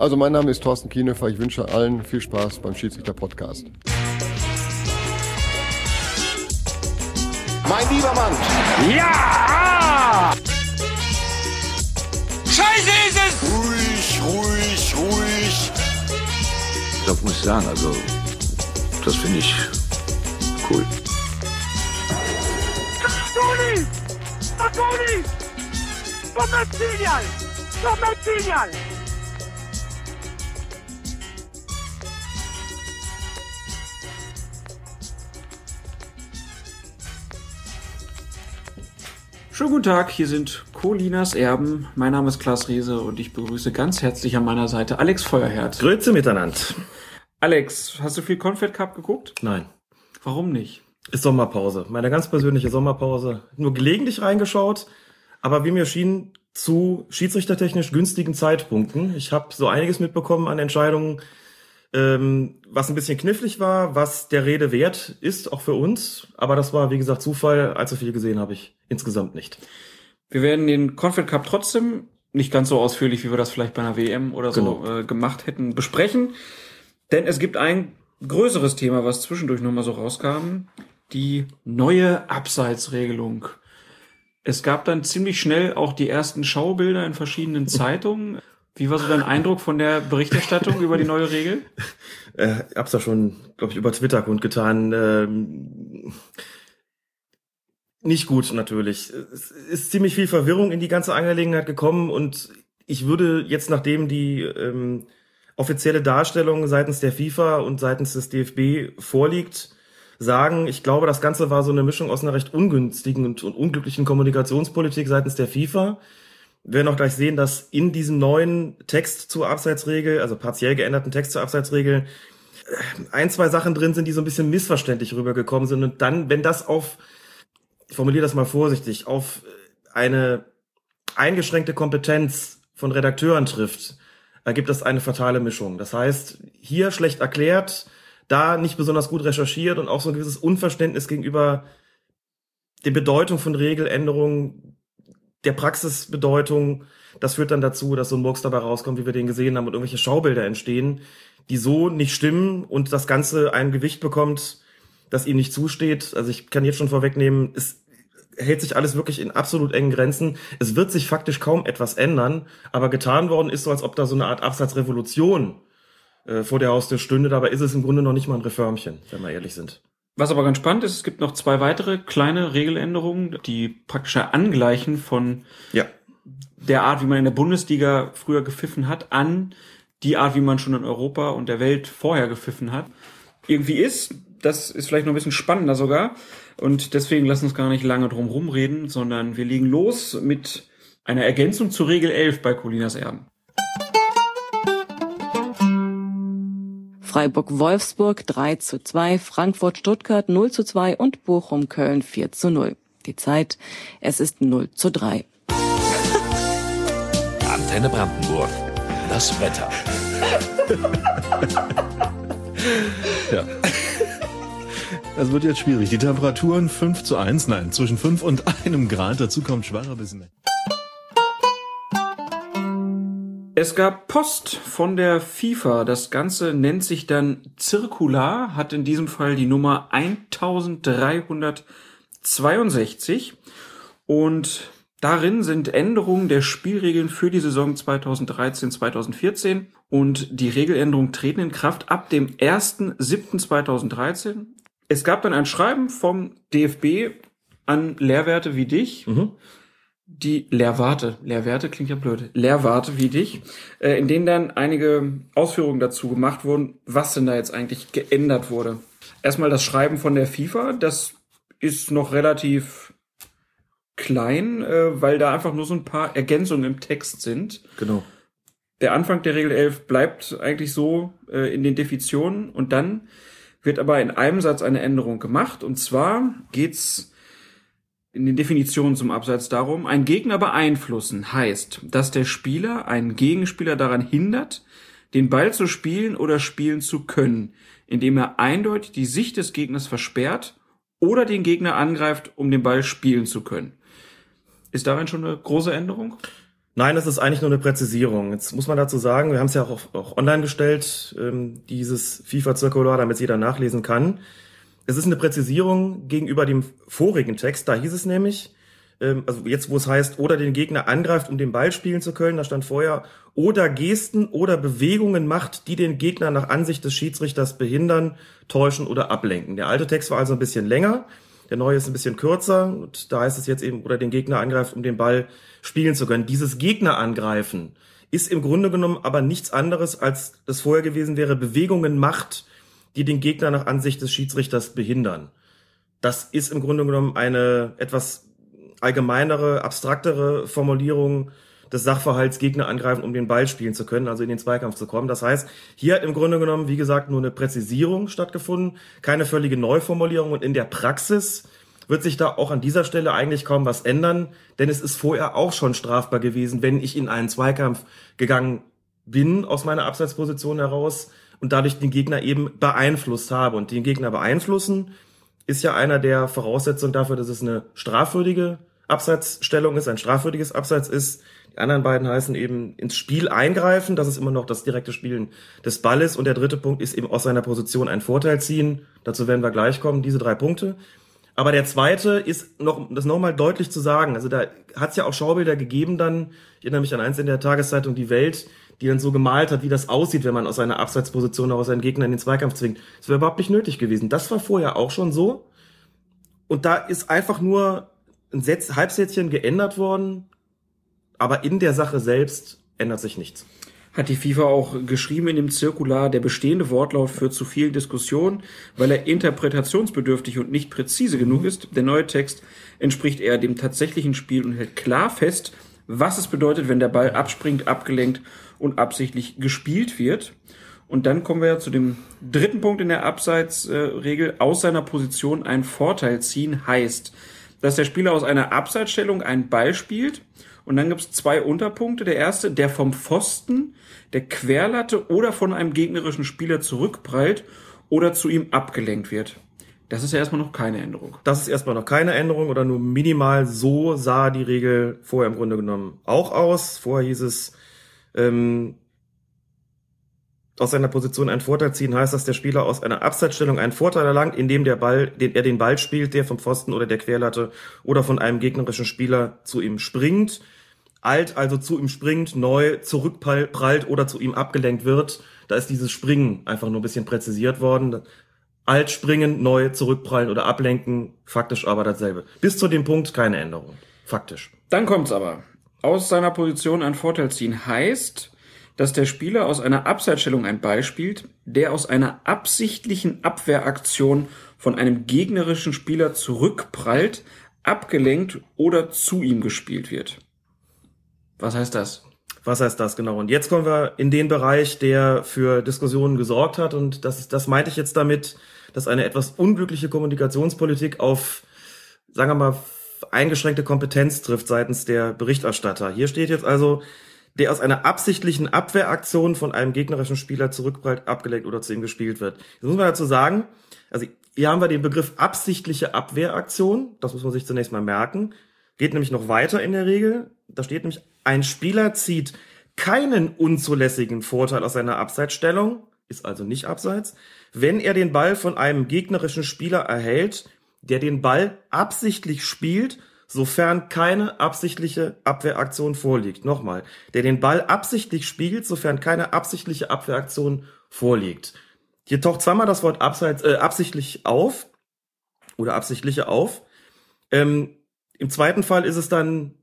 Also mein Name ist Thorsten Kienhofer. Ich wünsche allen viel Spaß beim Schiedsrichter-Podcast. Mein lieber Mann. Ja! Scheiße ist es! Ruhig, ruhig, ruhig. Das muss ich sagen, also das finde ich cool. Toni! Toni! Commercial! Commercial! Schönen guten Tag, hier sind Colinas Erben. Mein Name ist Klaas Riese und ich begrüße ganz herzlich an meiner Seite Alex Feuerherd. Grüße miteinander. Alex, hast du viel Confed Cup geguckt? Nein. Warum nicht? Ist Sommerpause. Meine ganz persönliche Sommerpause. Nur gelegentlich reingeschaut, aber wie mir schien, zu schiedsrichtertechnisch günstigen Zeitpunkten. Ich habe so einiges mitbekommen an Entscheidungen, ähm, was ein bisschen knifflig war, was der Rede wert ist, auch für uns. Aber das war, wie gesagt, Zufall. Allzu viel gesehen habe ich insgesamt nicht. Wir werden den Confed Cup trotzdem nicht ganz so ausführlich, wie wir das vielleicht bei einer WM oder so Genau. äh, gemacht hätten, besprechen. Denn es gibt ein größeres Thema, was zwischendurch nochmal so rauskam. Die neue Abseitsregelung. Es gab dann ziemlich schnell auch die ersten Schaubilder in verschiedenen Zeitungen. Wie war so dein Eindruck von der Berichterstattung über die neue Regel? Äh, hab's ja schon, glaube ich, über Twitter kundgetan. Ähm, nicht gut natürlich. Es ist ziemlich viel Verwirrung in die ganze Angelegenheit gekommen und ich würde jetzt, nachdem die ähm, offizielle Darstellung seitens der FIFA und seitens des DFB vorliegt, sagen, ich glaube, das Ganze war so eine Mischung aus einer recht ungünstigen und, und unglücklichen Kommunikationspolitik seitens der FIFA. Wir werden auch gleich sehen, dass in diesem neuen Text zur Abseitsregel, also partiell geänderten Text zur Abseitsregel, äh, ein, zwei Sachen drin sind, die so ein bisschen missverständlich rübergekommen sind. Und dann, wenn das auf, ich formuliere das mal vorsichtig, auf eine eingeschränkte Kompetenz von Redakteuren trifft, ergibt das eine fatale Mischung. Das heißt, hier schlecht erklärt, da nicht besonders gut recherchiert und auch so ein gewisses Unverständnis gegenüber der Bedeutung von Regeländerungen, der Praxisbedeutung. Das führt dann dazu, dass so ein Murks dabei rauskommt, wie wir den gesehen haben, und irgendwelche Schaubilder entstehen, die so nicht stimmen und das Ganze ein Gewicht bekommt, das ihm nicht zusteht. Also ich kann jetzt schon vorwegnehmen, es hält sich alles wirklich in absolut engen Grenzen. Es wird sich faktisch kaum etwas ändern, aber getan worden ist so, als ob da so eine Art Absatzrevolution äh, vor der Haustür stünde. Dabei ist es im Grunde noch nicht mal ein Reformchen, wenn wir ehrlich sind. Was aber ganz spannend ist, es gibt noch zwei weitere kleine Regeländerungen, die praktisch Angleichen von Ja, der Art, wie man in der Bundesliga früher gepfiffen hat, an die Art, wie man schon in Europa und der Welt vorher gepfiffen hat, irgendwie ist. Das ist vielleicht noch ein bisschen spannender sogar. Und deswegen lassen uns gar nicht lange drum rumreden, sondern wir legen los mit einer Ergänzung zu Regel 11 bei Colinas Erben. Freiburg-Wolfsburg 3 zu 2, Frankfurt-Stuttgart 0 zu 2 und Bochum-Köln 4 zu 0. Die Zeit, es ist 0 zu 3. Antenne Brandenburg. Das Wetter. Ja. Das wird jetzt schwierig. Die Temperaturen 5 zu 1, nein, zwischen 5 und einem Grad. Dazu kommt schwacher bis Es gab Post von der FIFA. Das Ganze nennt sich dann Zirkular, hat in diesem Fall die Nummer 1362 und darin sind Änderungen der Spielregeln für die Saison 2013-2014 und die Regeländerungen treten in Kraft ab dem 1.7.2013. Es gab dann ein Schreiben vom DFB an Lehrwerte wie dich, die Lehrwarte, Lehrwerte klingt ja blöd, Lehrwarte wie dich, äh, in denen dann einige Ausführungen dazu gemacht wurden, was denn da jetzt eigentlich geändert wurde. Erstmal das Schreiben von der FIFA, das ist noch relativ klein, äh, weil da einfach nur so ein paar Ergänzungen im Text sind. genau. Der Anfang der Regel 11 bleibt eigentlich so äh, in den Definitionen und dann wird aber in einem Satz eine Änderung gemacht und zwar geht's in den Definitionen zum Absatz darum, ein Gegner beeinflussen heißt, dass der Spieler einen Gegenspieler daran hindert, den Ball zu spielen oder spielen zu können, indem er eindeutig die Sicht des Gegners versperrt oder den Gegner angreift, um den Ball spielen zu können. Ist darin schon eine große Änderung? Nein, das ist eigentlich nur eine Präzisierung. Jetzt muss man dazu sagen, wir haben es ja auch, auch online gestellt, ähm, dieses FIFA-Zirkular, damit es jeder nachlesen kann. Es ist eine Präzisierung gegenüber dem vorigen Text. Da hieß es nämlich, ähm, also jetzt wo es heißt, oder den Gegner angreift, um den Ball spielen zu können, da stand vorher, oder Gesten oder Bewegungen macht, die den Gegner nach Ansicht des Schiedsrichters behindern, täuschen oder ablenken. Der alte Text war also ein bisschen länger, der neue ist ein bisschen kürzer und da heißt es jetzt eben, oder den Gegner angreift, um den Ball spielen zu können. Dieses Gegner angreifen ist im Grunde genommen aber nichts anderes, als das vorher gewesen wäre, Bewegungen macht, die den Gegner nach Ansicht des Schiedsrichters behindern. Das ist im Grunde genommen eine etwas allgemeinere, abstraktere Formulierung des Sachverhalts Gegner angreifen, um den Ball spielen zu können, also in den Zweikampf zu kommen. Das heißt, hier hat im Grunde genommen, wie gesagt, nur eine Präzisierung stattgefunden, keine völlige Neuformulierung und in der Praxis wird sich da auch an dieser Stelle eigentlich kaum was ändern, denn es ist vorher auch schon strafbar gewesen, wenn ich in einen Zweikampf gegangen bin aus meiner Abseitsposition heraus und dadurch den Gegner eben beeinflusst habe. Und den Gegner beeinflussen ist ja einer der Voraussetzungen dafür, dass es eine strafwürdige Abseitsstellung ist, ein strafwürdiges Abseits ist. Die anderen beiden heißen eben ins Spiel eingreifen, das ist immer noch das direkte Spielen des Balles. Und der dritte Punkt ist eben aus seiner Position einen Vorteil ziehen. Dazu werden wir gleich kommen, diese drei Punkte. Aber der zweite ist noch, das nochmal deutlich zu sagen. Also da hat es ja auch Schaubilder gegeben dann. Ich erinnere mich an eins in der Tageszeitung Die Welt, die dann so gemalt hat, wie das aussieht, wenn man aus einer Abseitsposition aus seinen Gegner in den Zweikampf zwingt. Das wäre überhaupt nicht nötig gewesen. Das war vorher auch schon so. Und da ist einfach nur ein Setz, Halbsätzchen geändert worden, aber in der Sache selbst ändert sich nichts. Hat die FIFA auch geschrieben in dem Zirkular, der bestehende Wortlaut führt zu vielen Diskussionen, weil er interpretationsbedürftig und nicht präzise genug ist. Der neue Text entspricht eher dem tatsächlichen Spiel und hält klar fest, was es bedeutet, wenn der Ball abspringt, abgelenkt und absichtlich gespielt wird. Und dann kommen wir ja zu dem dritten Punkt in der Abseitsregel. Aus seiner Position einen Vorteil ziehen heißt, dass der Spieler aus einer Abseitsstellung einen Ball spielt. Und dann gibt es zwei Unterpunkte. Der erste, der vom Pfosten, der Querlatte oder von einem gegnerischen Spieler zurückprallt oder zu ihm abgelenkt wird. Das ist ja erstmal noch keine Änderung. Das ist erstmal noch keine Änderung oder nur minimal. So sah die Regel vorher im Grunde genommen auch aus. Vorher hieß es, ähm, aus seiner Position einen Vorteil ziehen, heißt, dass der Spieler aus einer Abseitsstellung einen Vorteil erlangt, indem der Ball, den, er den Ball spielt, der vom Pfosten oder der Querlatte oder von einem gegnerischen Spieler zu ihm springt. Alt also zu ihm springt, neu zurückprallt oder zu ihm abgelenkt wird. Da ist dieses Springen einfach nur ein bisschen präzisiert worden. Alt springen, neu zurückprallen oder ablenken, faktisch aber dasselbe. Bis zu dem Punkt keine Änderung. Faktisch. Dann kommt's aber. Aus seiner Position einen Vorteil ziehen heißt, dass der Spieler aus einer Abseitsstellung ein Ball spielt, der aus einer absichtlichen Abwehraktion von einem gegnerischen Spieler zurückprallt, abgelenkt oder zu ihm gespielt wird. Was heißt das? Was heißt das genau? Und jetzt kommen wir in den Bereich, der für Diskussionen gesorgt hat. Und das, das meinte ich jetzt damit, dass eine etwas unglückliche Kommunikationspolitik auf, sagen wir mal, eingeschränkte Kompetenz trifft seitens der Berichterstatter. Hier steht jetzt also, der aus einer absichtlichen Abwehraktion von einem gegnerischen Spieler zurückprallt, abgelenkt oder zu ihm gespielt wird. Jetzt muss man dazu sagen, also hier haben wir den Begriff absichtliche Abwehraktion, das muss man sich zunächst mal merken, geht nämlich noch weiter in der Regel, da steht nämlich, ein Spieler zieht keinen unzulässigen Vorteil aus seiner Abseitsstellung, ist also nicht abseits, wenn er den Ball von einem gegnerischen Spieler erhält, der den Ball absichtlich spielt sofern keine absichtliche Abwehraktion vorliegt. Nochmal, der den Ball absichtlich spielt, sofern keine absichtliche Abwehraktion vorliegt. Hier taucht zweimal das Wort abseits, äh, absichtlich auf oder absichtliche auf. Ähm, Im zweiten Fall ist es dann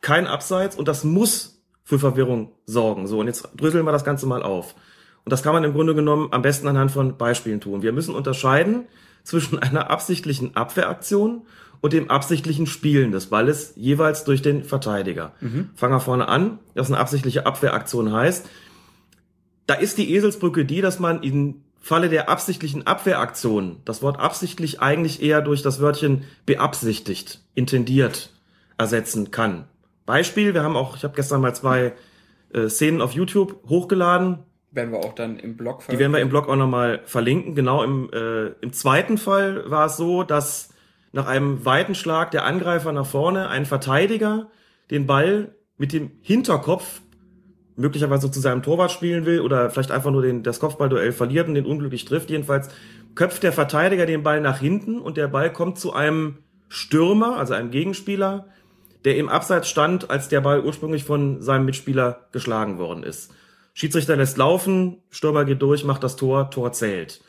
kein Abseits und das muss für Verwirrung sorgen. So, und jetzt dröseln wir das Ganze mal auf. Und das kann man im Grunde genommen am besten anhand von Beispielen tun. Wir müssen unterscheiden zwischen einer absichtlichen Abwehraktion und dem absichtlichen Spielen des Balles jeweils durch den Verteidiger. Mhm. Fangen wir vorne an, was eine absichtliche Abwehraktion heißt. Da ist die Eselsbrücke die, dass man im Falle der absichtlichen Abwehraktion das Wort absichtlich eigentlich eher durch das Wörtchen beabsichtigt, intendiert ersetzen kann. Beispiel, wir haben auch, ich habe gestern mal zwei äh, Szenen auf YouTube hochgeladen. Werden wir auch dann im Blog verlinken. Die werden wir im Blog auch nochmal verlinken. Genau, im, äh, im zweiten Fall war es so, dass nach einem weiten Schlag der Angreifer nach vorne ein Verteidiger den Ball mit dem Hinterkopf möglicherweise zu seinem Torwart spielen will oder vielleicht einfach nur den, das Kopfballduell verliert und den unglücklich trifft. Jedenfalls köpft der Verteidiger den Ball nach hinten und der Ball kommt zu einem Stürmer, also einem Gegenspieler, der im Abseits stand, als der Ball ursprünglich von seinem Mitspieler geschlagen worden ist. Schiedsrichter lässt laufen, Stürmer geht durch, macht das Tor, Tor zählt.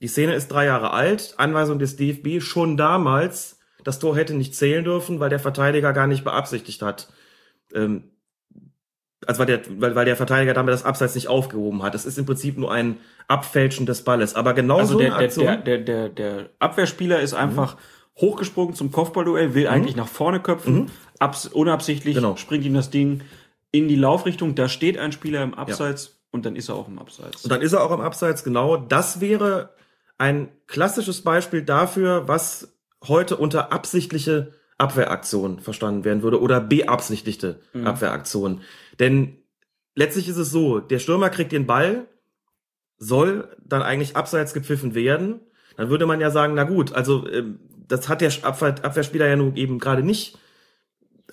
Die Szene ist drei Jahre alt, Anweisung des DFB schon damals, das Tor hätte nicht zählen dürfen, weil der Verteidiger gar nicht beabsichtigt hat, ähm, also weil der, weil, weil der Verteidiger damit das Abseits nicht aufgehoben hat. Es ist im Prinzip nur ein Abfälschen des Balles. Aber genau Also so der, eine Aktion. der, der, der, der Abwehrspieler ist einfach hochgesprungen zum Kopfballduell, will eigentlich nach vorne köpfen, abs unabsichtlich Genau. springt ihm das Ding in die Laufrichtung, da steht ein Spieler im Abseits und dann ist er auch im Abseits. Und dann ist er auch im Abseits, genau. Das wäre ein klassisches Beispiel dafür, was heute unter absichtliche Abwehraktion verstanden werden würde oder beabsichtigte Abwehraktion. Denn letztlich ist es so, der Stürmer kriegt den Ball, soll dann eigentlich abseits gepfiffen werden. Dann würde man ja sagen, na gut, also ähm, das hat der Abwehr, Abwehrspieler ja nun eben gerade nicht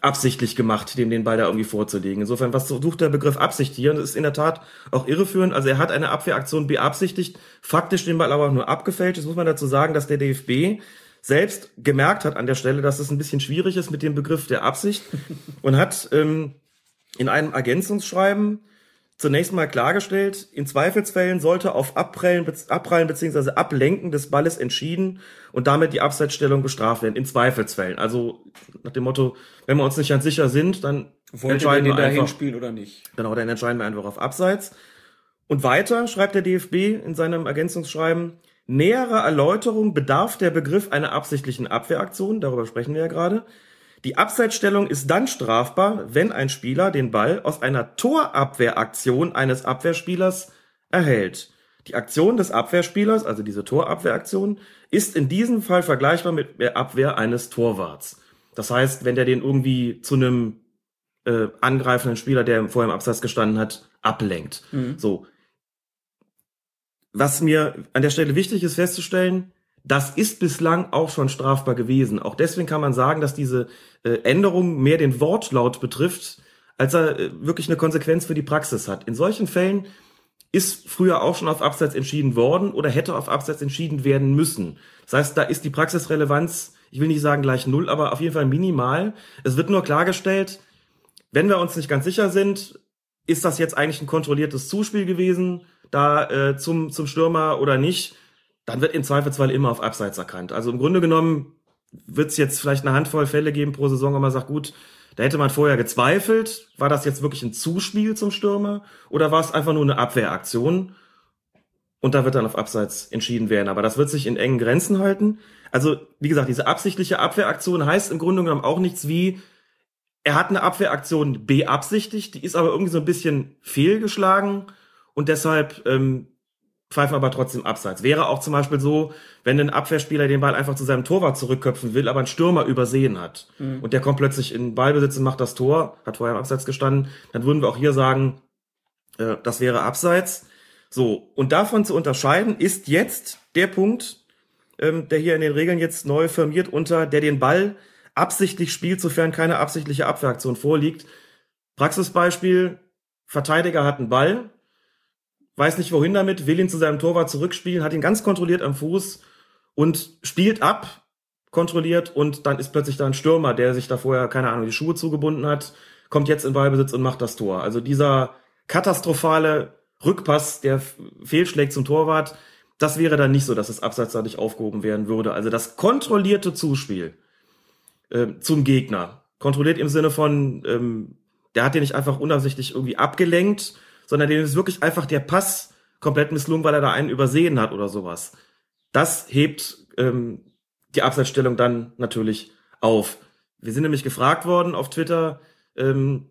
absichtlich gemacht, dem den Ball da irgendwie vorzulegen. Insofern, was sucht der Begriff Absicht hier? Und das ist in der Tat auch irreführend. Also er hat eine Abwehraktion beabsichtigt, faktisch den Ball aber auch nur abgefälscht. Jetzt muss man dazu sagen, dass der DFB selbst gemerkt hat an der Stelle, dass es ein bisschen schwierig ist mit dem Begriff der Absicht und hat ähm, in einem Ergänzungsschreiben zunächst mal klargestellt, in Zweifelsfällen sollte auf Abprallen, Abprallen bzw. Ablenken des Balles entschieden und damit die Abseitsstellung bestraft werden. In Zweifelsfällen. Also nach dem Motto, wenn wir uns nicht ganz sicher sind, dann Wollte entscheiden den wir einfach. spielen oder nicht? Genau, dann entscheiden wir einfach auf Abseits. Und weiter schreibt der DFB in seinem Ergänzungsschreiben, nähere Erläuterung bedarf der Begriff einer absichtlichen Abwehraktion, darüber sprechen wir ja gerade. Die Abseitsstellung ist dann strafbar, wenn ein Spieler den Ball aus einer Torabwehraktion eines Abwehrspielers erhält. Die Aktion des Abwehrspielers, also diese Torabwehraktion, ist in diesem Fall vergleichbar mit der Abwehr eines Torwarts. Das heißt, wenn der den irgendwie zu einem äh, angreifenden Spieler, der vorher im Abseits gestanden hat, ablenkt. So. Was mir an der Stelle wichtig ist festzustellen, das ist bislang auch schon strafbar gewesen. Auch deswegen kann man sagen, dass diese äh, Änderung mehr den Wortlaut betrifft, als er äh, wirklich eine Konsequenz für die Praxis hat. In solchen Fällen ist früher auch schon auf Abseits entschieden worden oder hätte auf Abseits entschieden werden müssen. Das heißt, da ist die Praxisrelevanz, ich will nicht sagen gleich null, aber auf jeden Fall minimal. Es wird nur klargestellt, wenn wir uns nicht ganz sicher sind, ist das jetzt eigentlich ein kontrolliertes Zuspiel gewesen, da äh, zum, zum Stürmer oder nicht, dann wird im Zweifelsfall immer auf Abseits erkannt. Also im Grunde genommen wird es jetzt vielleicht eine Handvoll Fälle geben pro Saison, wo man sagt, gut, da hätte man vorher gezweifelt, war das jetzt wirklich ein Zuspiel zum Stürmer oder war es einfach nur eine Abwehraktion? Und da wird dann auf Abseits entschieden werden. Aber das wird sich in engen Grenzen halten. Also, wie gesagt, diese absichtliche Abwehraktion heißt im Grunde genommen auch nichts wie, er hat eine Abwehraktion beabsichtigt, die ist aber irgendwie so ein bisschen fehlgeschlagen und deshalb ähm, pfeifen aber trotzdem abseits. Wäre auch zum Beispiel so, wenn ein Abwehrspieler den Ball einfach zu seinem Torwart zurückköpfen will, aber ein Stürmer übersehen hat und der kommt plötzlich in Ballbesitz und macht das Tor, hat vorher im Abseits gestanden, dann würden wir auch hier sagen, äh, das wäre abseits. So, und davon zu unterscheiden ist jetzt der Punkt, ähm, der hier in den Regeln jetzt neu firmiert unter, der den Ball absichtlich spielt, sofern keine absichtliche Abwehraktion vorliegt. Praxisbeispiel, Verteidiger hat einen Ball, weiß nicht wohin damit, will ihn zu seinem Torwart zurückspielen, hat ihn ganz kontrolliert am Fuß und spielt ab, kontrolliert und dann ist plötzlich da ein Stürmer, der sich da vorher, keine Ahnung, die Schuhe zugebunden hat, kommt jetzt in Ballbesitz und macht das Tor. Also dieser katastrophale Rückpass, der fehlschlägt zum Torwart, das wäre dann nicht so, dass es abseitsseitig aufgehoben werden würde. Also das kontrollierte Zuspiel äh, zum Gegner. Kontrolliert im Sinne von, ähm, der hat den nicht einfach unabsichtlich irgendwie abgelenkt, sondern dem ist wirklich einfach der Pass komplett misslungen, weil er da einen übersehen hat oder sowas. Das hebt ähm, die Abseitsstellung dann natürlich auf. Wir sind nämlich gefragt worden auf Twitter, ähm,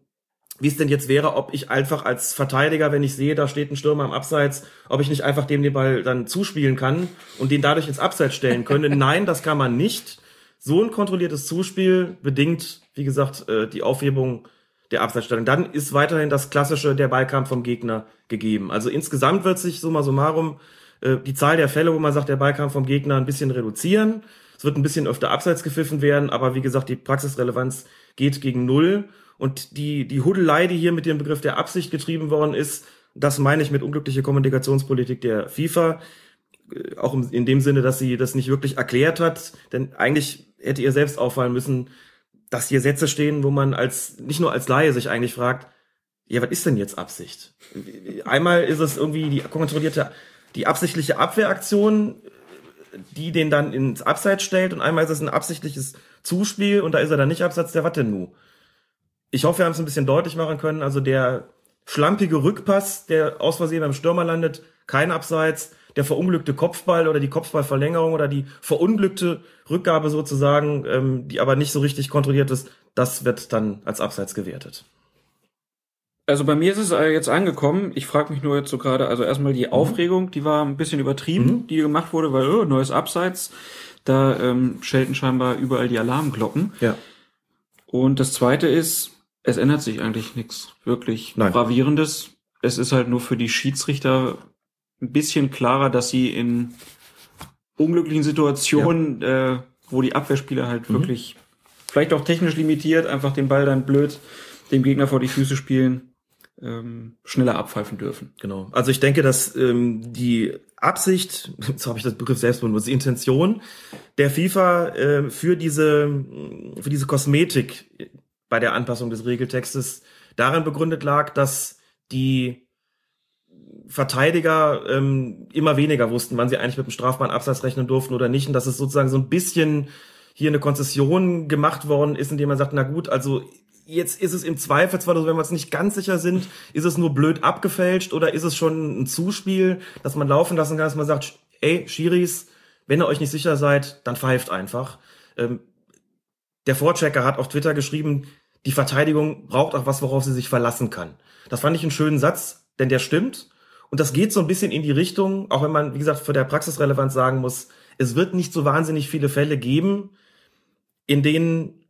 wie es denn jetzt wäre, ob ich einfach als Verteidiger, wenn ich sehe, da steht ein Stürmer im Abseits, ob ich nicht einfach dem den Ball dann zuspielen kann und den dadurch ins Abseits stellen könnte. Nein, das kann man nicht. So ein kontrolliertes Zuspiel bedingt, wie gesagt, äh, die Aufhebung der Abseitsstellung. Dann ist weiterhin das klassische, der Ballkampf vom Gegner gegeben. Also insgesamt wird sich summa summarum äh, die Zahl der Fälle, wo man sagt, der Ballkampf vom Gegner ein bisschen reduzieren. Es wird ein bisschen öfter abseits gepfiffen werden, aber wie gesagt, die Praxisrelevanz geht gegen Null. Und die, die Hudelei, die hier mit dem Begriff der Absicht getrieben worden ist, das meine ich mit unglückliche Kommunikationspolitik der FIFA. Äh, Auch in dem Sinne, dass sie das nicht wirklich erklärt hat. Denn eigentlich hätte ihr selbst auffallen müssen, dass hier Sätze stehen, wo man als, nicht nur als Laie sich eigentlich fragt, ja, was ist denn jetzt Absicht? Einmal ist es irgendwie die kontrollierte, die absichtliche Abwehraktion, die den dann ins Abseits stellt und einmal ist es ein absichtliches Zuspiel und da ist er dann nicht abseits, der was denn nu? Ich hoffe, wir haben es ein bisschen deutlich machen können. Also der schlampige Rückpass, der aus Versehen beim Stürmer landet, kein Abseits. Der verunglückte Kopfball oder die Kopfballverlängerung oder die verunglückte Rückgabe sozusagen, ähm, die aber nicht so richtig kontrolliert ist, das wird dann als Abseits gewertet. Also bei mir ist es äh, jetzt angekommen. Ich frage mich nur jetzt so gerade, also erstmal die Aufregung, die war ein bisschen übertrieben, die gemacht wurde, weil oh, neues Abseits. Da ähm, schelten scheinbar überall die Alarmglocken. Ja. Und das zweite ist, es ändert sich eigentlich nichts wirklich Nein. gravierendes. Es ist halt nur für die Schiedsrichter ein bisschen klarer, dass sie in unglücklichen Situationen, äh, wo die Abwehrspieler halt wirklich vielleicht auch technisch limitiert, einfach den Ball dann blöd dem Gegner vor die Füße spielen, ähm, schneller abpfeifen dürfen. Genau. Also ich denke, dass ähm, die Absicht, jetzt habe ich das Begriff selbst benutzt, die Intention der FIFA äh, für diese für diese Kosmetik bei der Anpassung des Regeltextes darin begründet lag, dass die Verteidiger ähm, immer weniger wussten, wann sie eigentlich mit dem strafbaren Absatz rechnen durften oder nicht, und dass es sozusagen so ein bisschen hier eine Konzession gemacht worden ist, indem man sagt, na gut, also jetzt ist es im Zweifelsfall, also wenn wir uns nicht ganz sicher sind, ist es nur blöd abgefälscht oder ist es schon ein Zuspiel, dass man laufen lassen kann, dass man sagt, ey, Schiris, wenn ihr euch nicht sicher seid, dann pfeift einfach. Ähm, der Vorchecker hat auf Twitter geschrieben, die Verteidigung braucht auch was, worauf sie sich verlassen kann. Das fand ich einen schönen Satz, denn der stimmt. Und das geht so ein bisschen in die Richtung, auch wenn man, wie gesagt, für der Praxisrelevanz sagen muss, es wird nicht so wahnsinnig viele Fälle geben, in denen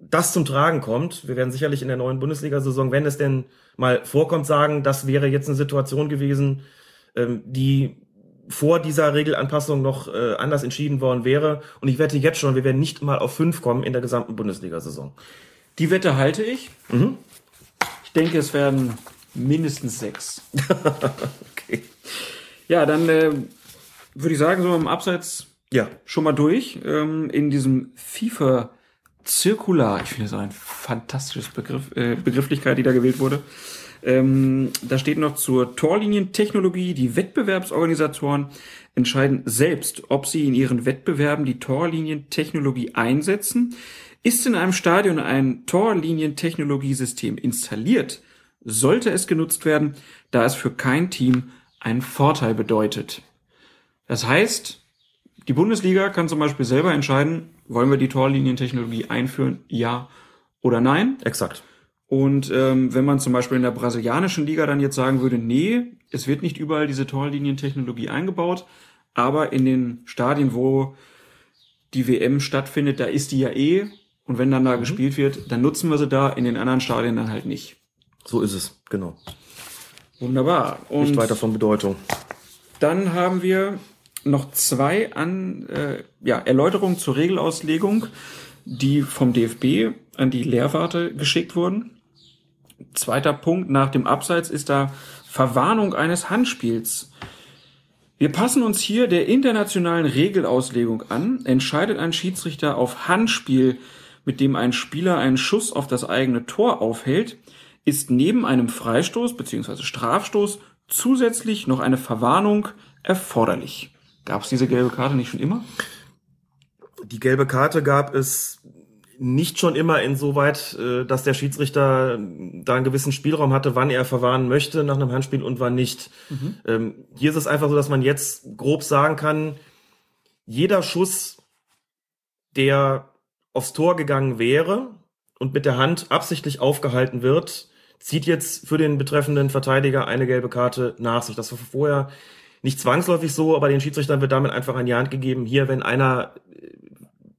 das zum Tragen kommt. Wir werden sicherlich in der neuen Bundesliga-Saison, wenn es denn mal vorkommt, sagen, das wäre jetzt eine Situation gewesen, ähm, die vor dieser Regelanpassung noch äh, anders entschieden worden wäre. Und ich wette jetzt schon, wir werden nicht mal auf fünf kommen in der gesamten Bundesliga-Saison. Die Wette halte ich. Mhm. Ich denke, es werden mindestens sechs. Okay. Ja, dann äh, würde ich sagen, so im Abseits Ja, schon mal durch. Ähm, in diesem FIFA Zirkular, ich finde das ein fantastisches Begriff, äh, Begrifflichkeit, die da gewählt wurde. Ähm, da steht noch zur Torlinientechnologie, die Wettbewerbsorganisatoren entscheiden selbst, ob sie in ihren Wettbewerben die Torlinientechnologie einsetzen. Ist in einem Stadion ein Torlinientechnologiesystem installiert, sollte es genutzt werden, da es für kein Team einen Vorteil bedeutet. Das heißt, die Bundesliga kann zum Beispiel selber entscheiden, wollen wir die Torlinientechnologie einführen, ja oder nein. exakt. Und ähm, wenn man zum Beispiel in der brasilianischen Liga dann jetzt sagen würde, nee, es wird nicht überall diese Torlinientechnologie eingebaut, aber in den Stadien, wo die WM stattfindet, da ist die ja eh. Und wenn dann da gespielt wird, dann nutzen wir sie da, in den anderen Stadien dann halt nicht. So ist es, genau. Wunderbar. Und Nicht weiter von Bedeutung. Dann haben wir noch zwei an, äh, ja, Erläuterungen zur Regelauslegung, die vom DFB an die Lehrwarte geschickt wurden. Zweiter Punkt nach dem Abseits ist da Verwarnung eines Handspiels. Wir passen uns hier der internationalen Regelauslegung an. Entscheidet ein Schiedsrichter auf Handspiel, mit dem ein Spieler einen Schuss auf das eigene Tor aufhält, ist neben einem Freistoß bzw. Strafstoß zusätzlich noch eine Verwarnung erforderlich. Gab es diese gelbe Karte nicht schon immer? Die gelbe Karte gab es nicht schon immer insoweit, äh, dass der Schiedsrichter da einen gewissen Spielraum hatte, wann er verwahren möchte nach einem Handspiel und wann nicht. Ähm, hier ist es einfach so, dass man jetzt grob sagen kann, jeder Schuss, der aufs Tor gegangen wäre und mit der Hand absichtlich aufgehalten wird, zieht jetzt für den betreffenden Verteidiger eine gelbe Karte nach sich. Das war vorher nicht zwangsläufig so, aber den Schiedsrichtern wird damit einfach an die Hand gegeben, hier, wenn einer äh,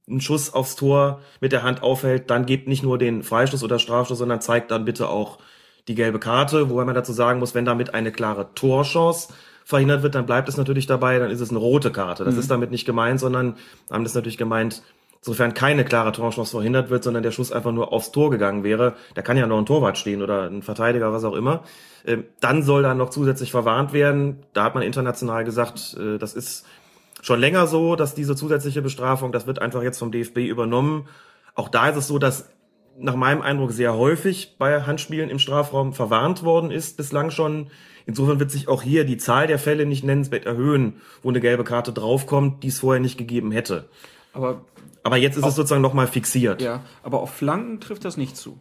einen Schuss aufs Tor mit der Hand aufhält, dann gebt nicht nur den Freistoß oder Strafstoß, sondern zeigt dann bitte auch die gelbe Karte, wobei man dazu sagen muss, wenn damit eine klare Torchance verhindert wird, dann bleibt es natürlich dabei, dann ist es eine rote Karte. Das ist damit nicht gemeint, sondern haben das natürlich gemeint, insofern keine klare Torchance verhindert wird, sondern der Schuss einfach nur aufs Tor gegangen wäre, da kann ja noch ein Torwart stehen oder ein Verteidiger, was auch immer, ähm, dann soll da noch zusätzlich verwarnt werden. Da hat man international gesagt, äh, das ist schon länger so, dass diese zusätzliche Bestrafung, das wird einfach jetzt vom DFB übernommen. Auch da ist es so, dass nach meinem Eindruck sehr häufig bei Handspielen im Strafraum verwarnt worden ist, bislang schon. Insofern wird sich auch hier die Zahl der Fälle nicht nennenswert erhöhen, wo eine gelbe Karte draufkommt, die es vorher nicht gegeben hätte. Aber, aber jetzt ist es sozusagen nochmal fixiert. Ja, aber auf Flanken trifft das nicht zu.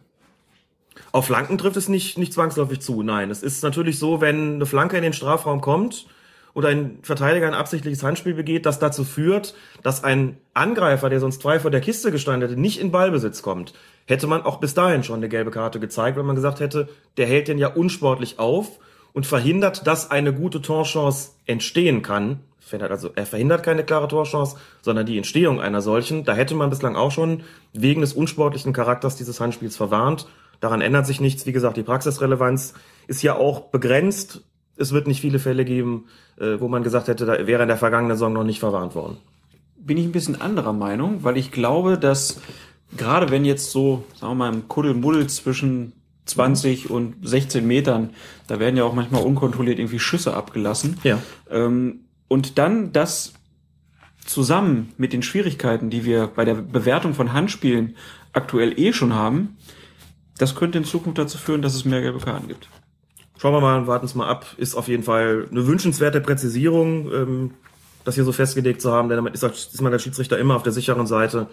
Auf Flanken trifft es nicht, nicht zwangsläufig zu, nein. Es ist natürlich so, wenn eine Flanke in den Strafraum kommt oder ein Verteidiger ein absichtliches Handspiel begeht, das dazu führt, dass ein Angreifer, der sonst frei vor der Kiste gestanden hätte, nicht in Ballbesitz kommt. Hätte man auch bis dahin schon eine gelbe Karte gezeigt, wenn man gesagt hätte, der hält den ja unsportlich auf und verhindert, dass eine gute Torchance entstehen kann. Also er verhindert keine klare Torchance, sondern die Entstehung einer solchen. Da hätte man bislang auch schon wegen des unsportlichen Charakters dieses Handspiels verwarnt. Daran ändert sich nichts. Wie gesagt, die Praxisrelevanz ist ja auch begrenzt. Es wird nicht viele Fälle geben, äh, wo man gesagt hätte, da wäre in der vergangenen Saison noch nicht verwarnt worden. Bin ich ein bisschen anderer Meinung, weil ich glaube, dass gerade wenn jetzt so, sagen wir mal, im Kuddelmuddel zwischen 20 und 16 Metern, da werden ja auch manchmal unkontrolliert irgendwie Schüsse abgelassen. Ja. Ähm, und dann das zusammen mit den Schwierigkeiten, die wir bei der Bewertung von Handspielen aktuell eh schon haben, das könnte in Zukunft dazu führen, dass es mehr gelbe Karten gibt. Schauen wir mal, warten es mal ab. Ist auf jeden Fall eine wünschenswerte Präzisierung, ähm, das hier so festgelegt zu haben, denn damit ist, ist man der Schiedsrichter immer auf der sicheren Seite.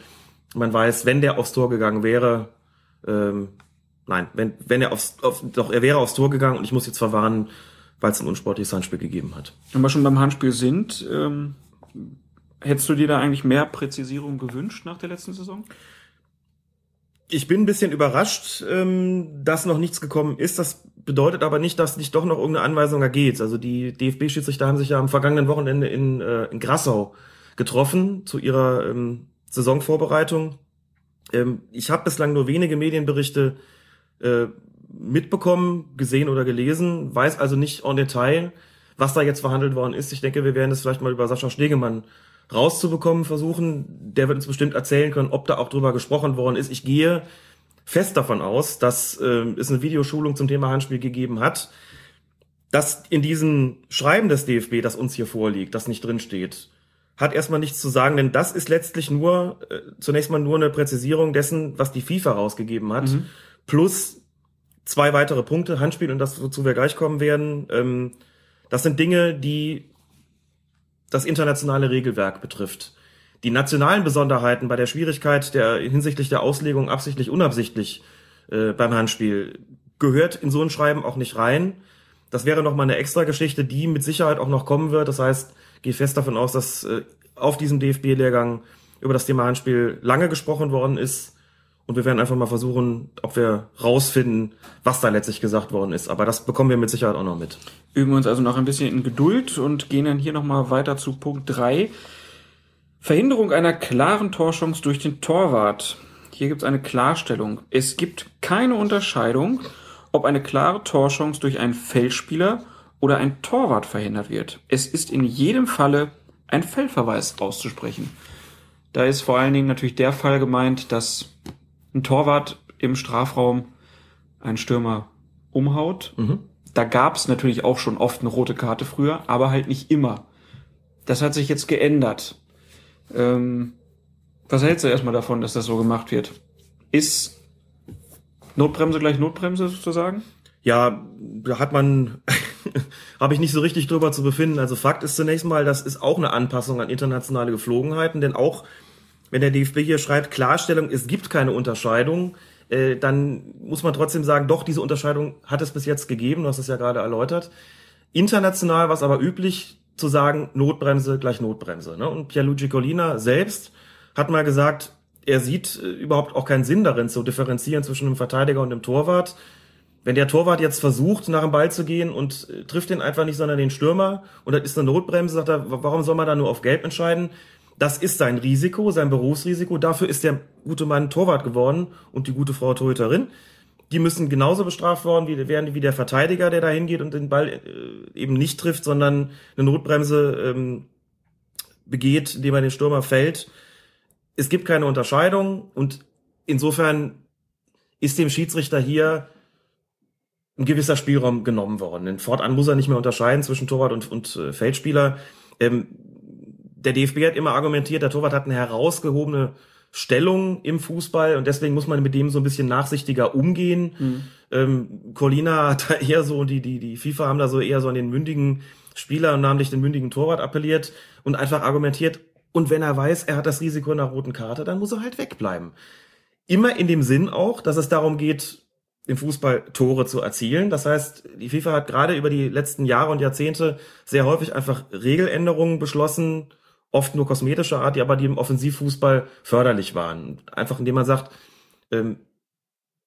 Man weiß, wenn der aufs Tor gegangen wäre, ähm, nein, wenn, wenn er aufs, auf, doch, er wäre aufs Tor gegangen und ich muss jetzt verwarnen, weil es ein unsportliches Handspiel gegeben hat. Wenn wir schon beim Handspiel sind, ähm, hättest du dir da eigentlich mehr Präzisierung gewünscht nach der letzten Saison? Ich bin ein bisschen überrascht, ähm, dass noch nichts gekommen ist. Das bedeutet aber nicht, dass nicht doch noch irgendeine Anweisung ergeht. Also die DFB-Schiedsrichter haben sich ja am vergangenen Wochenende in, äh, in Grassau getroffen zu ihrer ähm, Saisonvorbereitung. Ähm, ich habe bislang nur wenige Medienberichte äh, mitbekommen, gesehen oder gelesen, weiß also nicht en Detail, was da jetzt verhandelt worden ist. Ich denke, wir werden es vielleicht mal über Sascha Stegemann rauszubekommen versuchen. Der wird uns bestimmt erzählen können, ob da auch drüber gesprochen worden ist. Ich gehe fest davon aus, dass äh, es eine Videoschulung zum Thema Handspiel gegeben hat, dass in diesem Schreiben des DFB, das uns hier vorliegt, das nicht drinsteht, hat erstmal nichts zu sagen, denn das ist letztlich nur, äh, zunächst mal nur eine Präzisierung dessen, was die FIFA rausgegeben hat, mhm. plus zwei weitere Punkte, Handspiel und das, wozu wir gleich kommen werden. Ähm, das sind Dinge, die das internationale Regelwerk betrifft. Die nationalen Besonderheiten bei der Schwierigkeit der hinsichtlich der Auslegung absichtlich unabsichtlich äh, beim Handspiel gehört in so ein Schreiben auch nicht rein. Das wäre noch mal eine extra Geschichte, die mit Sicherheit auch noch kommen wird. Das heißt, gehe fest davon aus, dass äh, auf diesem DFB-Lehrgang über das Thema Handspiel lange gesprochen worden ist. Und wir werden einfach mal versuchen, ob wir rausfinden, was da letztlich gesagt worden ist. Aber das bekommen wir mit Sicherheit auch noch mit. Üben wir uns also noch ein bisschen in Geduld und gehen dann hier nochmal weiter zu Punkt drei. Verhinderung einer klaren Torschance durch den Torwart. Hier gibt es eine Klarstellung. Es gibt keine Unterscheidung, ob eine klare Torschance durch einen Feldspieler oder ein Torwart verhindert wird. Es ist in jedem Falle ein Feldverweis auszusprechen. Da ist vor allen Dingen natürlich der Fall gemeint, dass ein Torwart im Strafraum einen Stürmer umhaut. Mhm. Da gab es natürlich auch schon oft eine rote Karte früher, aber halt nicht immer. Das hat sich jetzt geändert. Ähm, was hältst du erstmal davon, dass das so gemacht wird? Ist Notbremse gleich Notbremse sozusagen? Ja, da hat man, habe ich nicht so richtig drüber zu befinden. Also Fakt ist zunächst mal, das ist auch eine Anpassung an internationale Geflogenheiten, denn auch wenn der DFB hier schreibt, Klarstellung, es gibt keine Unterscheidung, äh, dann muss man trotzdem sagen, doch, diese Unterscheidung hat es bis jetzt gegeben, du hast es ja gerade erläutert. International war es aber üblich zu sagen, Notbremse gleich Notbremse. Ne? Und Pierluigi Collina selbst hat mal gesagt, er sieht äh, überhaupt auch keinen Sinn darin zu differenzieren zwischen einem Verteidiger und einem Torwart. Wenn der Torwart jetzt versucht, nach dem Ball zu gehen und äh, trifft den einfach nicht, sondern den Stürmer und das ist eine Notbremse, sagt er, warum soll man da nur auf Gelb entscheiden? Das ist sein Risiko, sein Berufsrisiko. Dafür ist der gute Mann Torwart geworden und die gute Frau Torhüterin. Die müssen genauso bestraft worden wie, werden wie der Verteidiger, der da hingeht und den Ball äh, eben nicht trifft, sondern eine Notbremse ähm, begeht, indem er den Stürmer fällt. es gibt keine Unterscheidung und insofern ist dem Schiedsrichter hier ein gewisser Spielraum genommen worden. Denn fortan muss er nicht mehr unterscheiden zwischen Torwart und, und äh, Feldspieler. Ähm, der DFB hat immer argumentiert, der Torwart hat eine herausgehobene Stellung im Fußball und deswegen muss man mit dem so ein bisschen nachsichtiger umgehen. Mhm. Ähm, Colina hat da eher so, die, die, die FIFA haben da so eher so an den mündigen Spieler, namentlich den mündigen Torwart appelliert und einfach argumentiert, und wenn er weiß, er hat das Risiko einer roten Karte, dann muss er halt wegbleiben. Immer in dem Sinn auch, dass es darum geht, im Fußball Tore zu erzielen. Das heißt, die FIFA hat gerade über die letzten Jahre und Jahrzehnte sehr häufig einfach Regeländerungen beschlossen, oft nur kosmetischer Art, die aber die im Offensivfußball förderlich waren. Einfach indem man sagt, ähm,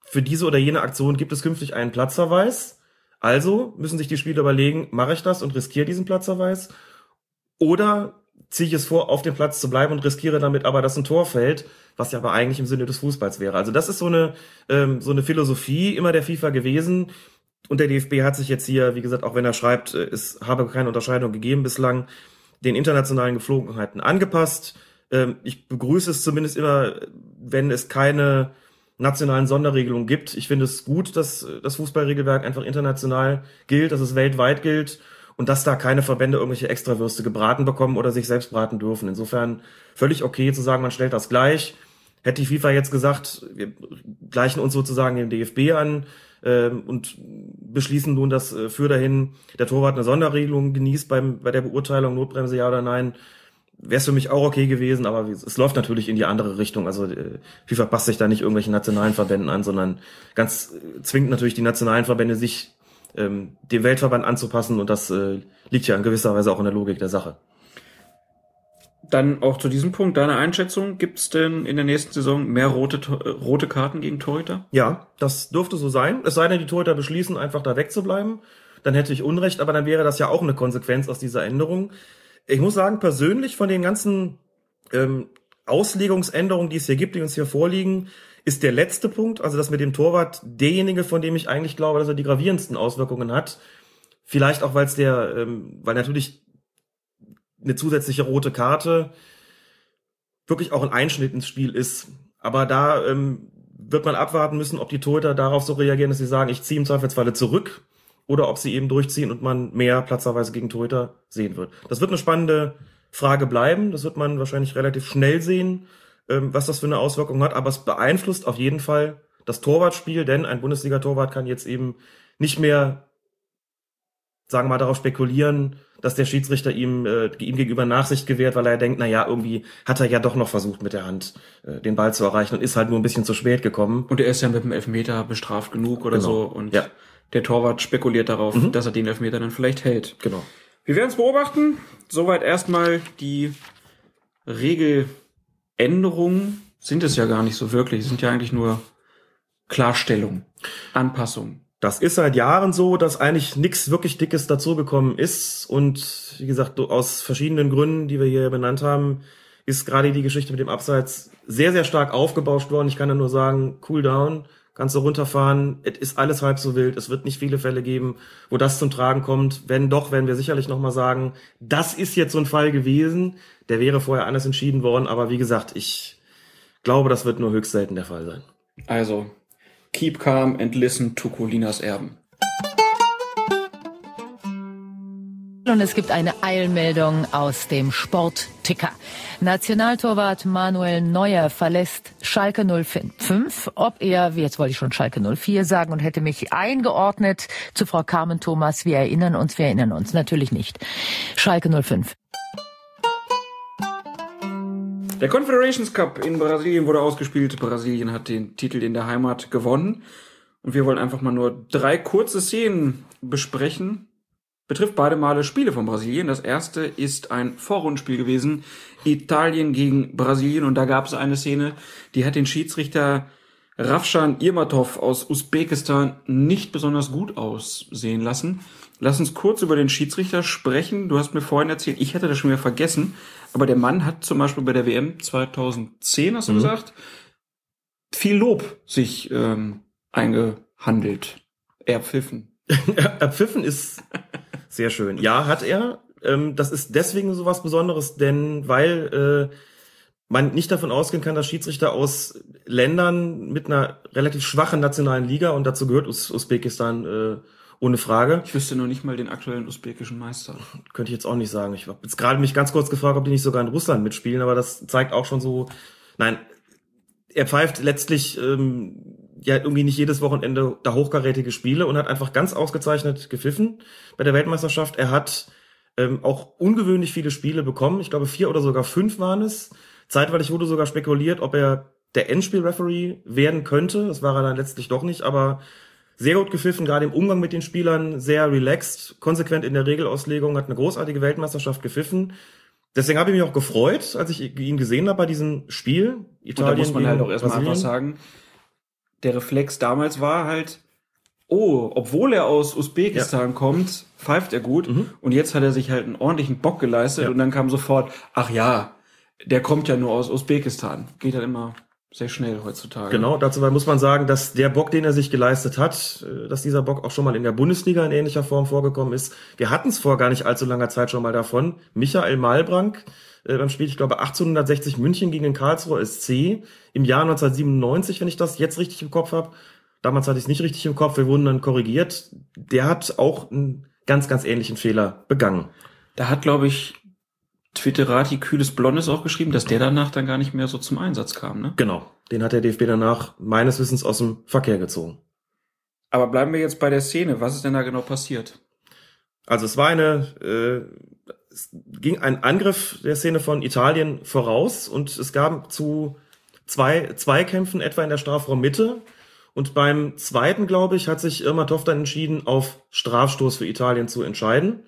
für diese oder jene Aktion gibt es künftig einen Platzverweis. Also müssen sich die Spieler überlegen, mache ich das und riskiere diesen Platzverweis? Oder ziehe ich es vor, auf dem Platz zu bleiben und riskiere damit aber, dass ein Tor fällt, was ja aber eigentlich im Sinne des Fußballs wäre. Also das ist so eine, ähm, so eine Philosophie immer der FIFA gewesen. Und der DFB hat sich jetzt hier, wie gesagt, auch wenn er schreibt, äh, es habe keine Unterscheidung gegeben bislang, den internationalen Geflogenheiten angepasst. Ähm, ich begrüße es zumindest immer, wenn es keine nationalen Sonderregelungen gibt. Ich finde es gut, dass das Fußballregelwerk einfach international gilt, dass es weltweit gilt und dass da keine Verbände irgendwelche Extrawürste gebraten bekommen oder sich selbst braten dürfen. Insofern völlig okay zu sagen, man stellt das gleich. Hätte die FIFA jetzt gesagt, wir gleichen uns sozusagen dem DFB an ähm, und beschließen nun, dass äh, für dahin der Torwart eine Sonderregelung genießt beim, bei der Beurteilung, Notbremse ja oder nein, wäre es für mich auch okay gewesen, aber es läuft natürlich in die andere Richtung. Also äh, FIFA passt sich da nicht irgendwelchen nationalen Verbänden an, sondern ganz äh, zwingt natürlich die nationalen Verbände, sich ähm, dem Weltverband anzupassen und das äh, liegt ja in gewisser Weise auch in der Logik der Sache. Dann auch zu diesem Punkt deine Einschätzung. Gibt es denn in der nächsten Saison mehr rote, äh, rote Karten gegen Torhüter? Ja, das dürfte so sein. Es sei denn, die Torhüter beschließen, einfach da wegzubleiben. Dann hätte ich Unrecht, aber dann wäre das ja auch eine Konsequenz aus dieser Änderung. Ich muss sagen, persönlich von den ganzen ähm, Auslegungsänderungen, die es hier gibt, die uns hier vorliegen, ist der letzte Punkt, also das mit dem Torwart, derjenige, von dem ich eigentlich glaube, dass er die gravierendsten Auswirkungen hat. Vielleicht auch, weil es der, ähm, weil natürlich eine zusätzliche rote Karte wirklich auch ein Einschnitt ins Spiel ist. Aber da ähm, wird man abwarten müssen, ob die Torhüter darauf so reagieren, dass sie sagen, ich ziehe im Zweifelsfalle zurück oder ob sie eben durchziehen und man mehr platzerweise gegen Torhüter sehen wird. Das wird eine spannende Frage bleiben. Das wird man wahrscheinlich relativ schnell sehen ähm, was das für eine Auswirkung hat, aber es beeinflusst auf jeden Fall das Torwartspiel, denn ein Bundesliga-Torwart kann jetzt eben nicht mehr, sagen wir mal, darauf spekulieren, dass der Schiedsrichter ihm, äh, ihm gegenüber Nachsicht gewährt, weil er denkt, na ja, irgendwie hat er ja doch noch versucht, mit der Hand äh, den Ball zu erreichen und ist halt nur ein bisschen zu spät gekommen. Und er ist ja mit dem Elfmeter bestraft genug oder genau. so und ja. der Torwart spekuliert darauf, mhm. dass er den Elfmeter dann vielleicht hält. Genau. Wir werden es beobachten. Soweit erstmal die Regel Änderungen sind es ja gar nicht so wirklich. Es sind ja eigentlich nur Klarstellungen, Anpassungen. Das ist seit Jahren so, dass eigentlich nichts wirklich Dickes dazugekommen ist. Und wie gesagt, aus verschiedenen Gründen, die wir hier benannt haben, ist gerade die Geschichte mit dem Abseits sehr, sehr stark aufgebauscht worden. Ich kann ja nur sagen, cool down, kannst du runterfahren. Es ist alles halb so wild. Es wird nicht viele Fälle geben, wo das zum Tragen kommt. Wenn doch, werden wir sicherlich nochmal sagen, das ist jetzt so ein Fall gewesen. Der wäre vorher anders entschieden worden, aber wie gesagt, ich glaube, das wird nur höchst selten der Fall sein. Also, keep calm and listen to Colinas Erben. Und es gibt eine Eilmeldung aus dem Sportticker. Nationaltorwart Manuel Neuer verlässt Schalke 05. Ob er, jetzt wollte ich schon Schalke 04 sagen und hätte mich eingeordnet zu Frau Carmen Thomas. Wir erinnern uns, wir erinnern uns. Natürlich nicht. Schalke 05. Der Confederations Cup in Brasilien wurde ausgespielt. Brasilien hat den Titel in der Heimat gewonnen. Und wir wollen einfach mal nur drei kurze Szenen besprechen. Betrifft beide Male Spiele von Brasilien. Das erste ist ein Vorrundspiel gewesen. Italien gegen Brasilien. Und da gab es eine Szene, die hat den Schiedsrichter Rafshan Irmatov aus Usbekistan nicht besonders gut aussehen lassen. Lass uns kurz über den Schiedsrichter sprechen. Du hast mir vorhin erzählt, ich hätte das schon wieder vergessen, aber der Mann hat zum Beispiel bei der WM 2010, hast du mhm. gesagt, viel Lob sich ähm, eingehandelt. Erpfiffen. Erpfiffen ist sehr schön. Ja, hat er. Ähm, das ist deswegen so was Besonderes, denn weil äh, man nicht davon ausgehen kann, dass Schiedsrichter aus Ländern mit einer relativ schwachen nationalen Liga und dazu gehört Us Usbekistan äh, ohne Frage. Ich wüsste noch nicht mal den aktuellen usbekischen Meister. Könnte ich jetzt auch nicht sagen. Ich habe jetzt gerade mich ganz kurz gefragt, ob die nicht sogar in Russland mitspielen, aber das zeigt auch schon so. Nein, er pfeift letztlich ähm, ja irgendwie nicht jedes Wochenende da hochkarätige Spiele und hat einfach ganz ausgezeichnet gepfiffen bei der Weltmeisterschaft. Er hat ähm, auch ungewöhnlich viele Spiele bekommen. Ich glaube, vier oder sogar fünf waren es. Zeitweilig wurde sogar spekuliert, ob er der Endspiel-Referee werden könnte. Das war er dann letztlich doch nicht, aber sehr gut gepfiffen, gerade im Umgang mit den Spielern, sehr relaxed, konsequent in der Regelauslegung, hat eine großartige Weltmeisterschaft gepfiffen. Deswegen habe ich mich auch gefreut, als ich ihn gesehen habe bei diesem Spiel. Italien Und da muss man halt auch erstmal einfach sagen, der Reflex damals war halt, oh, obwohl er aus Usbekistan ja. kommt, pfeift er gut. Mhm. Und jetzt hat er sich halt einen ordentlichen Bock geleistet ja. und dann kam sofort, ach ja, der kommt ja nur aus Usbekistan. Geht dann immer sehr schnell heutzutage. Genau, dazu muss man sagen, dass der Bock, den er sich geleistet hat, äh, dass dieser Bock auch schon mal in der Bundesliga in ähnlicher Form vorgekommen ist. Wir hatten es vor gar nicht allzu langer Zeit schon mal davon. Michael Malbrank äh, beim Spiel, ich glaube 1860 München gegen den Karlsruher SC im Jahr 1997, wenn ich das jetzt richtig im Kopf habe. Damals hatte ich es nicht richtig im Kopf, wir wurden dann korrigiert. Der hat auch einen ganz, ganz ähnlichen Fehler begangen. Da hat, glaube ich, Twitterati Kühles Blondes auch geschrieben, dass der danach dann gar nicht mehr so zum Einsatz kam, ne? Genau. Den hat der DFB danach meines Wissens aus dem Verkehr gezogen. Aber bleiben wir jetzt bei der Szene. Was ist denn da genau passiert? Also es war eine, äh, es ging ein Angriff der Szene von Italien voraus und es gab zu zwei Zweikämpfen etwa in der Strafraummitte. Und beim zweiten, glaube ich, hat sich Irma Toff dann entschieden, auf Strafstoß für Italien zu entscheiden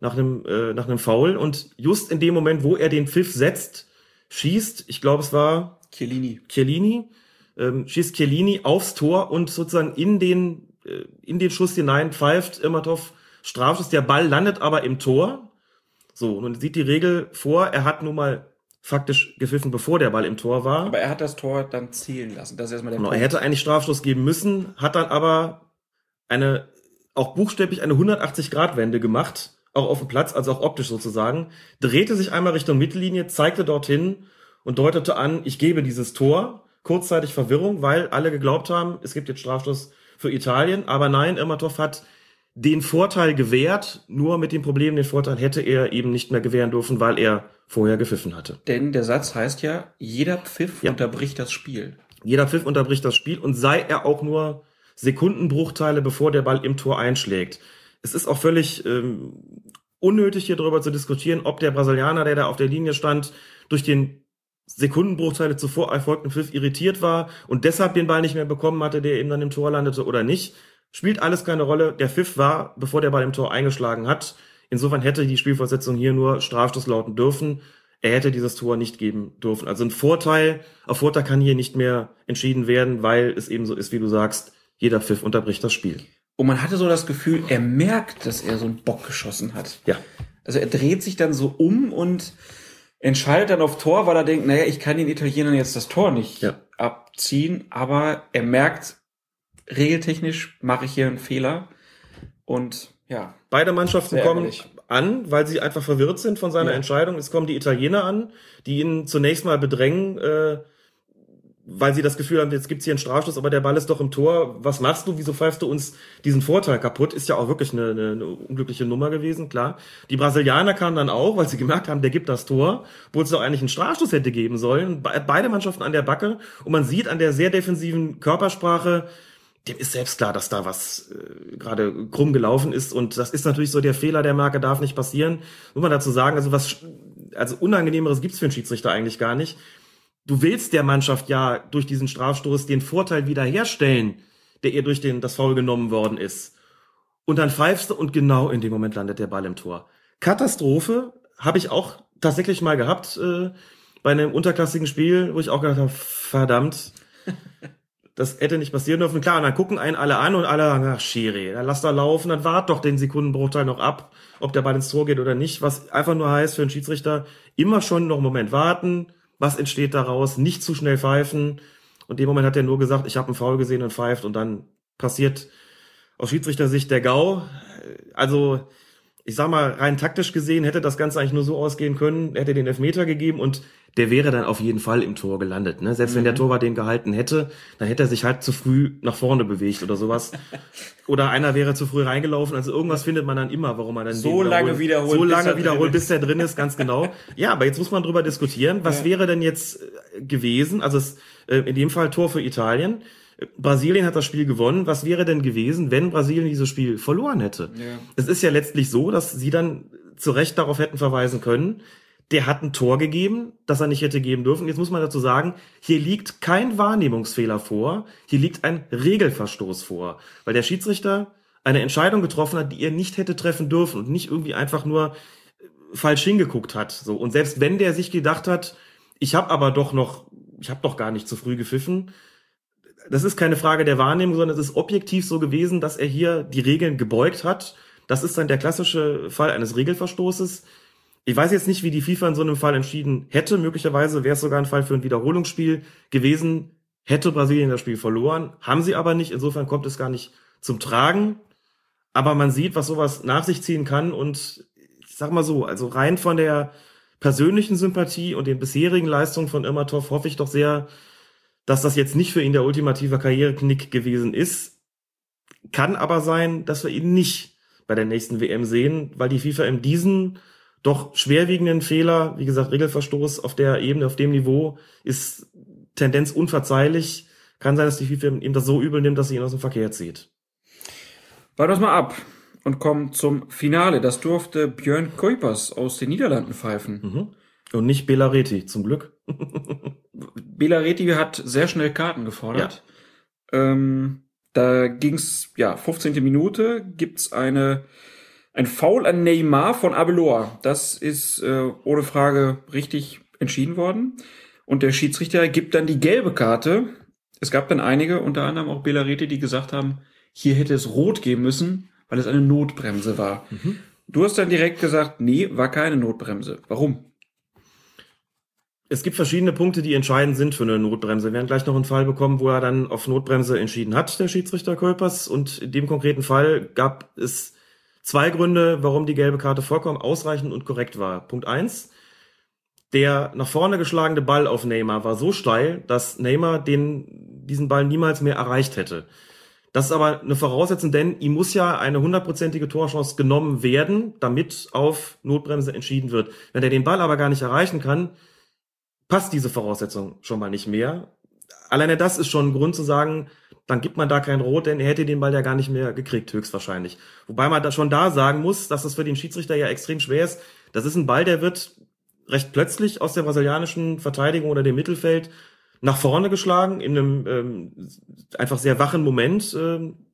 nach einem, äh, nach einem Foul. Und just in dem Moment, wo er den Pfiff setzt, schießt, ich glaube, es war Chiellini. Chiellini, ähm, schießt Chiellini aufs Tor und sozusagen in den, äh, in den Schuss hinein pfeift Immertov Strafschuss. Der Ball landet aber im Tor. So, nun sieht die Regel vor, er hat nun mal faktisch gepfiffen, bevor der Ball im Tor war. Aber er hat das Tor dann zählen lassen. Das ist erstmal der genau, Punkt. Er hätte eigentlich Strafstoß geben müssen, hat dann aber eine, auch buchstäblich eine 180-Grad-Wende gemacht auch auf dem Platz, also auch optisch sozusagen, drehte sich einmal Richtung Mittellinie, zeigte dorthin und deutete an, ich gebe dieses Tor. Kurzzeitig Verwirrung, weil alle geglaubt haben, es gibt jetzt Strafstoß für Italien. Aber nein, Irmatov hat den Vorteil gewährt, nur mit dem Problem, den Vorteil hätte er eben nicht mehr gewähren dürfen, weil er vorher gepfiffen hatte. Denn der Satz heißt ja, jeder Pfiff ja. unterbricht das Spiel. Jeder Pfiff unterbricht das Spiel und sei er auch nur Sekundenbruchteile, bevor der Ball im Tor einschlägt es ist auch völlig ähm, unnötig, hier darüber zu diskutieren, ob der Brasilianer, der da auf der Linie stand, durch den Sekundenbruchteile zuvor erfolgten Pfiff irritiert war und deshalb den Ball nicht mehr bekommen hatte, der eben dann im Tor landete oder nicht. Spielt alles keine Rolle. Der Pfiff war, bevor der Ball im Tor eingeschlagen hat. Insofern hätte die Spielfortsetzung hier nur Strafstoß lauten dürfen. Er hätte dieses Tor nicht geben dürfen. Also ein Vorteil, auf Vorteil kann hier nicht mehr entschieden werden, weil es eben so ist, wie du sagst, jeder Pfiff unterbricht das Spiel. Und man hatte so das Gefühl, er merkt, dass er so einen Bock geschossen hat. Ja. Also er dreht sich dann so um und entscheidet dann auf Tor, weil er denkt, naja, ich kann den Italienern jetzt das Tor nicht ja. abziehen, aber er merkt, regeltechnisch mache ich hier einen Fehler. Und ja. Beide Mannschaften kommen an, weil sie einfach verwirrt sind von seiner ja. Entscheidung. Es kommen die Italiener an, die ihn zunächst mal bedrängen, äh, weil sie das Gefühl haben, jetzt gibt's hier einen Strafstoß, aber der Ball ist doch im Tor. Was machst du? Wieso pfeifst du uns diesen Vorteil kaputt? Ist ja auch wirklich eine, eine, eine unglückliche Nummer gewesen, klar. Die Brasilianer kamen dann auch, weil sie gemerkt haben, der gibt das Tor, wo es doch eigentlich einen Strafstoß hätte geben sollen. Beide Mannschaften an der Backe und man sieht an der sehr defensiven Körpersprache, dem ist selbst klar, dass da was äh, gerade krumm gelaufen ist und das ist natürlich so der Fehler der Marke darf nicht passieren. Muss man dazu sagen, also was also unangenehmeres gibt's für einen Schiedsrichter eigentlich gar nicht du willst der Mannschaft ja durch diesen Strafstoß den Vorteil wiederherstellen, der ihr durch den, das Foul genommen worden ist. Und dann pfeifst du und genau in dem Moment landet der Ball im Tor. Katastrophe habe ich auch tatsächlich mal gehabt äh, bei einem unterklassigen Spiel, wo ich auch gedacht habe, verdammt, das hätte nicht passieren dürfen. Klar, und dann gucken einen alle an und alle sagen, ach, Schiri, dann lass da laufen, dann wart doch den Sekundenbruchteil noch ab, ob der Ball ins Tor geht oder nicht, was einfach nur heißt für einen Schiedsrichter, immer schon noch einen Moment warten, was entsteht daraus, nicht zu schnell pfeifen. Und in dem Moment hat er nur gesagt, ich habe einen Foul gesehen und pfeift und dann passiert aus Schiedsrichtersicht der GAU. Also ich sag mal, rein taktisch gesehen hätte das Ganze eigentlich nur so ausgehen können, hätte den Elfmeter gegeben und der wäre dann auf jeden Fall im Tor gelandet. Ne? Selbst mhm. wenn der mhm. Torwart den gehalten hätte, dann hätte er sich halt zu früh nach vorne bewegt oder sowas. oder einer wäre zu früh reingelaufen. Also irgendwas findet man dann immer, warum man dann so lange wiederholt, so lange bis wiederholt, bis der drin ist, ganz genau. Ja, aber jetzt muss man drüber diskutieren, was ja. wäre denn jetzt äh, gewesen? Also es, äh, in dem Fall Tor für Italien. Brasilien hat das Spiel gewonnen. Was wäre denn gewesen, wenn Brasilien dieses Spiel verloren hätte? Ja. Es ist ja letztlich so, dass sie dann zu Recht darauf hätten verweisen können. Der hat ein Tor gegeben, das er nicht hätte geben dürfen. Jetzt muss man dazu sagen, hier liegt kein Wahrnehmungsfehler vor, hier liegt ein Regelverstoß vor, weil der Schiedsrichter eine Entscheidung getroffen hat, die er nicht hätte treffen dürfen und nicht irgendwie einfach nur äh, falsch hingeguckt hat. So und selbst wenn der sich gedacht hat, ich habe aber doch noch, ich habe doch gar nicht zu früh gepfiffen, das ist keine Frage der Wahrnehmung, sondern es ist objektiv so gewesen, dass er hier die Regeln gebeugt hat. Das ist dann der klassische Fall eines Regelverstoßes. Ich weiß jetzt nicht, wie die FIFA in so einem Fall entschieden hätte. Möglicherweise wäre es sogar ein Fall für ein Wiederholungsspiel gewesen. Hätte Brasilien das Spiel verloren, haben sie aber nicht. Insofern kommt es gar nicht zum Tragen. Aber man sieht, was sowas nach sich ziehen kann. Und ich sag mal so, also rein von der persönlichen Sympathie und den bisherigen Leistungen von Irmatov hoffe ich doch sehr, dass das jetzt nicht für ihn der ultimative Karriereknick gewesen ist. Kann aber sein, dass wir ihn nicht bei der nächsten WM sehen, weil die FIFA in diesen doch schwerwiegenden Fehler, wie gesagt, Regelverstoß auf der Ebene, auf dem Niveau, ist Tendenz unverzeihlich. Kann sein, dass die FIFA ihm das so übel nimmt, dass sie ihn aus dem Verkehr zieht. Warten wir mal ab und kommen zum Finale. Das durfte Björn Kuipers aus den Niederlanden pfeifen. Mhm. Und nicht Belareti, zum Glück. Belareti hat sehr schnell Karten gefordert. Ja. Ähm, da ging's ja 15. Minute gibt's eine ein Foul an Neymar von Abelor. Das ist äh, ohne Frage richtig entschieden worden. Und der Schiedsrichter gibt dann die gelbe Karte. Es gab dann einige, unter anderem auch Belareti, die gesagt haben, hier hätte es rot geben müssen, weil es eine Notbremse war. Mhm. Du hast dann direkt gesagt, nee, war keine Notbremse. Warum? Es gibt verschiedene Punkte, die entscheidend sind für eine Notbremse. Wir werden gleich noch einen Fall bekommen, wo er dann auf Notbremse entschieden hat, der Schiedsrichter Kolpers. Und in dem konkreten Fall gab es zwei Gründe, warum die gelbe Karte vollkommen ausreichend und korrekt war. Punkt eins: Der nach vorne geschlagene Ball auf Neymar war so steil, dass Neymar den, diesen Ball niemals mehr erreicht hätte. Das ist aber eine Voraussetzung, denn ihm muss ja eine hundertprozentige Torchance genommen werden, damit auf Notbremse entschieden wird. Wenn er den Ball aber gar nicht erreichen kann, passt diese Voraussetzung schon mal nicht mehr. Alleine das ist schon ein Grund zu sagen, dann gibt man da kein Rot, denn er hätte den Ball ja gar nicht mehr gekriegt, höchstwahrscheinlich. Wobei man da schon da sagen muss, dass das für den Schiedsrichter ja extrem schwer ist. Das ist ein Ball, der wird recht plötzlich aus der brasilianischen Verteidigung oder dem Mittelfeld nach vorne geschlagen, in einem ähm, einfach sehr wachen Moment. Ähm,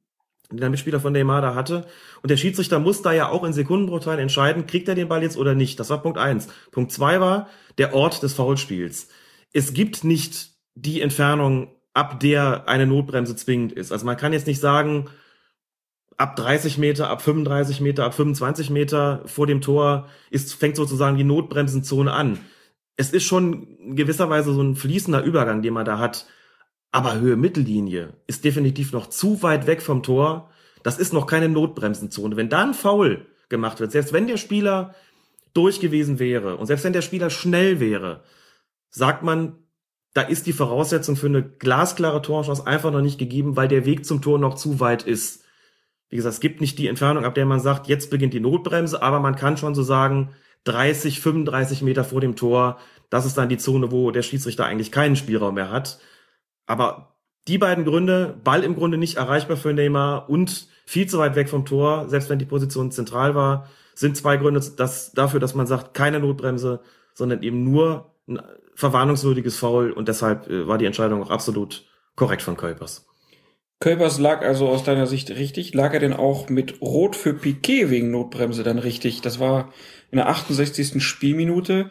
den der Mitspieler von Neymar da hatte. Und der Schiedsrichter muss da ja auch in Sekundenbruchteilen entscheiden, kriegt er den Ball jetzt oder nicht. Das war Punkt eins. Punkt zwei war der Ort des Foulspiels. Es gibt nicht die Entfernung, ab der eine Notbremse zwingend ist. Also man kann jetzt nicht sagen, ab 30 Meter, ab 35 Meter, ab 25 Meter vor dem Tor ist, fängt sozusagen die Notbremsenzone an. Es ist schon in gewisser Weise so ein fließender Übergang, den man da hat. Aber Höhe Mittellinie ist definitiv noch zu weit weg vom Tor. Das ist noch keine Notbremsenzone. Wenn da ein Foul gemacht wird, selbst wenn der Spieler durch gewesen wäre und selbst wenn der Spieler schnell wäre, sagt man, da ist die Voraussetzung für eine glasklare Torchance einfach noch nicht gegeben, weil der Weg zum Tor noch zu weit ist. Wie gesagt, es gibt nicht die Entfernung, ab der man sagt, jetzt beginnt die Notbremse, aber man kann schon so sagen, 30, 35 Meter vor dem Tor, das ist dann die Zone, wo der Schiedsrichter eigentlich keinen Spielraum mehr hat. Aber die beiden Gründe, Ball im Grunde nicht erreichbar für Neymar und viel zu weit weg vom Tor, selbst wenn die Position zentral war, sind zwei Gründe dass, dafür, dass man sagt, keine Notbremse, sondern eben nur ein verwarnungswürdiges Foul und deshalb äh, war die Entscheidung auch absolut korrekt von Kuipers. Kuipers lag also aus deiner Sicht richtig. Lag er denn auch mit Rot für Piquet wegen Notbremse dann richtig? Das war in der 68. Spielminute.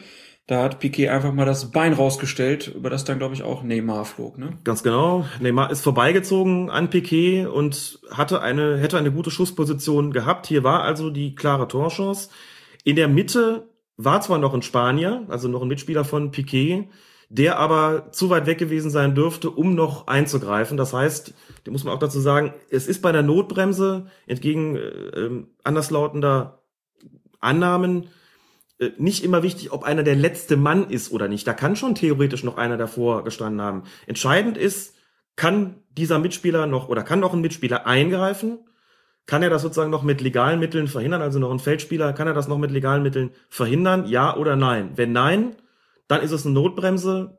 Da hat Piquet einfach mal das Bein rausgestellt, über das dann, glaube ich, auch Neymar flog. Ne? Ganz genau. Neymar ist vorbeigezogen an Piquet und hatte eine, hätte eine gute Schussposition gehabt. Hier war also die klare Torchance. In der Mitte war zwar noch ein Spanier, also noch ein Mitspieler von Piquet, der aber zu weit weg gewesen sein dürfte, um noch einzugreifen. Das heißt, da muss man auch dazu sagen, es ist bei der Notbremse entgegen äh, anderslautender Annahmen nicht immer wichtig, ob einer der letzte Mann ist oder nicht. Da kann schon theoretisch noch einer davor gestanden haben. Entscheidend ist, kann dieser Mitspieler noch oder kann noch ein Mitspieler eingreifen? Kann er das sozusagen noch mit legalen Mitteln verhindern? Also noch ein Feldspieler, kann er das noch mit legalen Mitteln verhindern? Ja oder nein? Wenn nein, dann ist es eine Notbremse,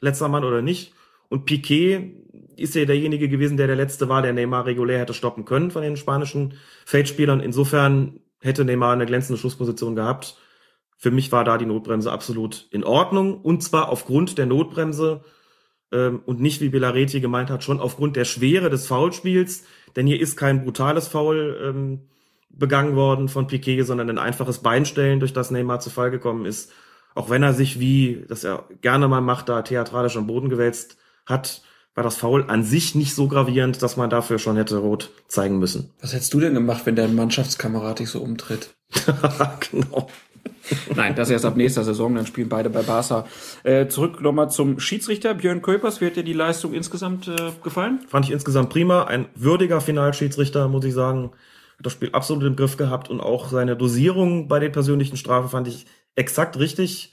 letzter Mann oder nicht. Und Piquet ist ja derjenige gewesen, der der letzte war, der Neymar regulär hätte stoppen können von den spanischen Feldspielern. Insofern hätte Neymar eine glänzende Schussposition gehabt. Für mich war da die Notbremse absolut in Ordnung und zwar aufgrund der Notbremse ähm, und nicht wie Belareti gemeint hat, schon aufgrund der Schwere des Foulspiels, denn hier ist kein brutales Foul ähm, begangen worden von Piquet, sondern ein einfaches Beinstellen, durch das Neymar zu Fall gekommen ist. Auch wenn er sich, wie das er gerne mal macht, da theatralisch am Boden gewälzt hat, war das Foul an sich nicht so gravierend, dass man dafür schon hätte rot zeigen müssen. Was hättest du denn gemacht, wenn dein Mannschaftskamerad dich so umtritt? genau. Nein, das erst ab nächster Saison, dann spielen beide bei Barca. Äh, zurück nochmal zum Schiedsrichter. Björn Köpers, wie hat dir die Leistung insgesamt äh, gefallen? Fand ich insgesamt prima. Ein würdiger Finalschiedsrichter, muss ich sagen. Hat das Spiel absolut im Griff gehabt und auch seine Dosierung bei den persönlichen Strafen fand ich exakt richtig.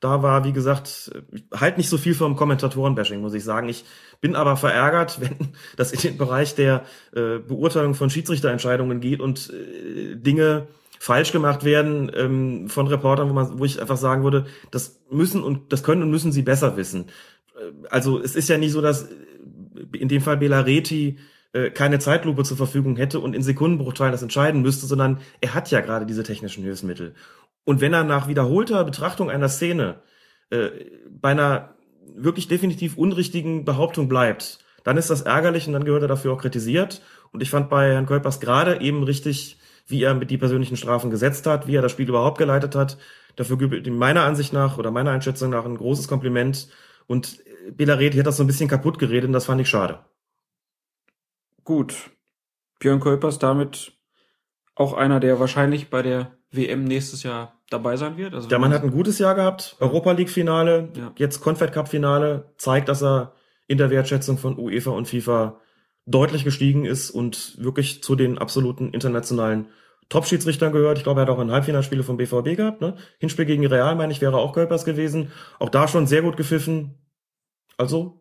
Da war, wie gesagt, halt nicht so viel vom Kommentatorenbashing, muss ich sagen. Ich bin aber verärgert, wenn das in den Bereich der äh, Beurteilung von Schiedsrichterentscheidungen geht und äh, Dinge falsch gemacht werden ähm, von Reportern, wo man, wo ich einfach sagen würde, das müssen und das können und müssen sie besser wissen. Äh, also es ist ja nicht so, dass äh, in dem Fall Belareti äh, keine Zeitlupe zur Verfügung hätte und in Sekundenbruchteilen das entscheiden müsste, sondern er hat ja gerade diese technischen Hilfsmittel. Und wenn er nach wiederholter Betrachtung einer Szene äh, bei einer wirklich definitiv unrichtigen Behauptung bleibt, dann ist das ärgerlich und dann gehört er dafür auch kritisiert. Und ich fand bei Herrn Kolpers gerade eben richtig wie er mit die persönlichen Strafen gesetzt hat, wie er das Spiel überhaupt geleitet hat. Dafür gibt ihm meiner Ansicht nach oder meiner Einschätzung nach ein großes Kompliment. Und Belareti hat das so ein bisschen kaputt geredet und das fand ich schade. Gut. Björn Kolpers damit auch einer, der wahrscheinlich bei der WM nächstes Jahr dabei sein wird. Also der Mann hat ein gutes Jahr gehabt, Europa League Finale, ja. jetzt Confed Cup Finale, zeigt, dass er in der Wertschätzung von UEFA und FIFA deutlich gestiegen ist und wirklich zu den absoluten internationalen Top-Schiedsrichtern gehört. Ich glaube, er hat auch ein Halbfinalspiele vom BVB gehabt. Ne? Hinspiel gegen Real, meine ich, wäre auch Kölpers gewesen. Auch da schon sehr gut gepfiffen. Also,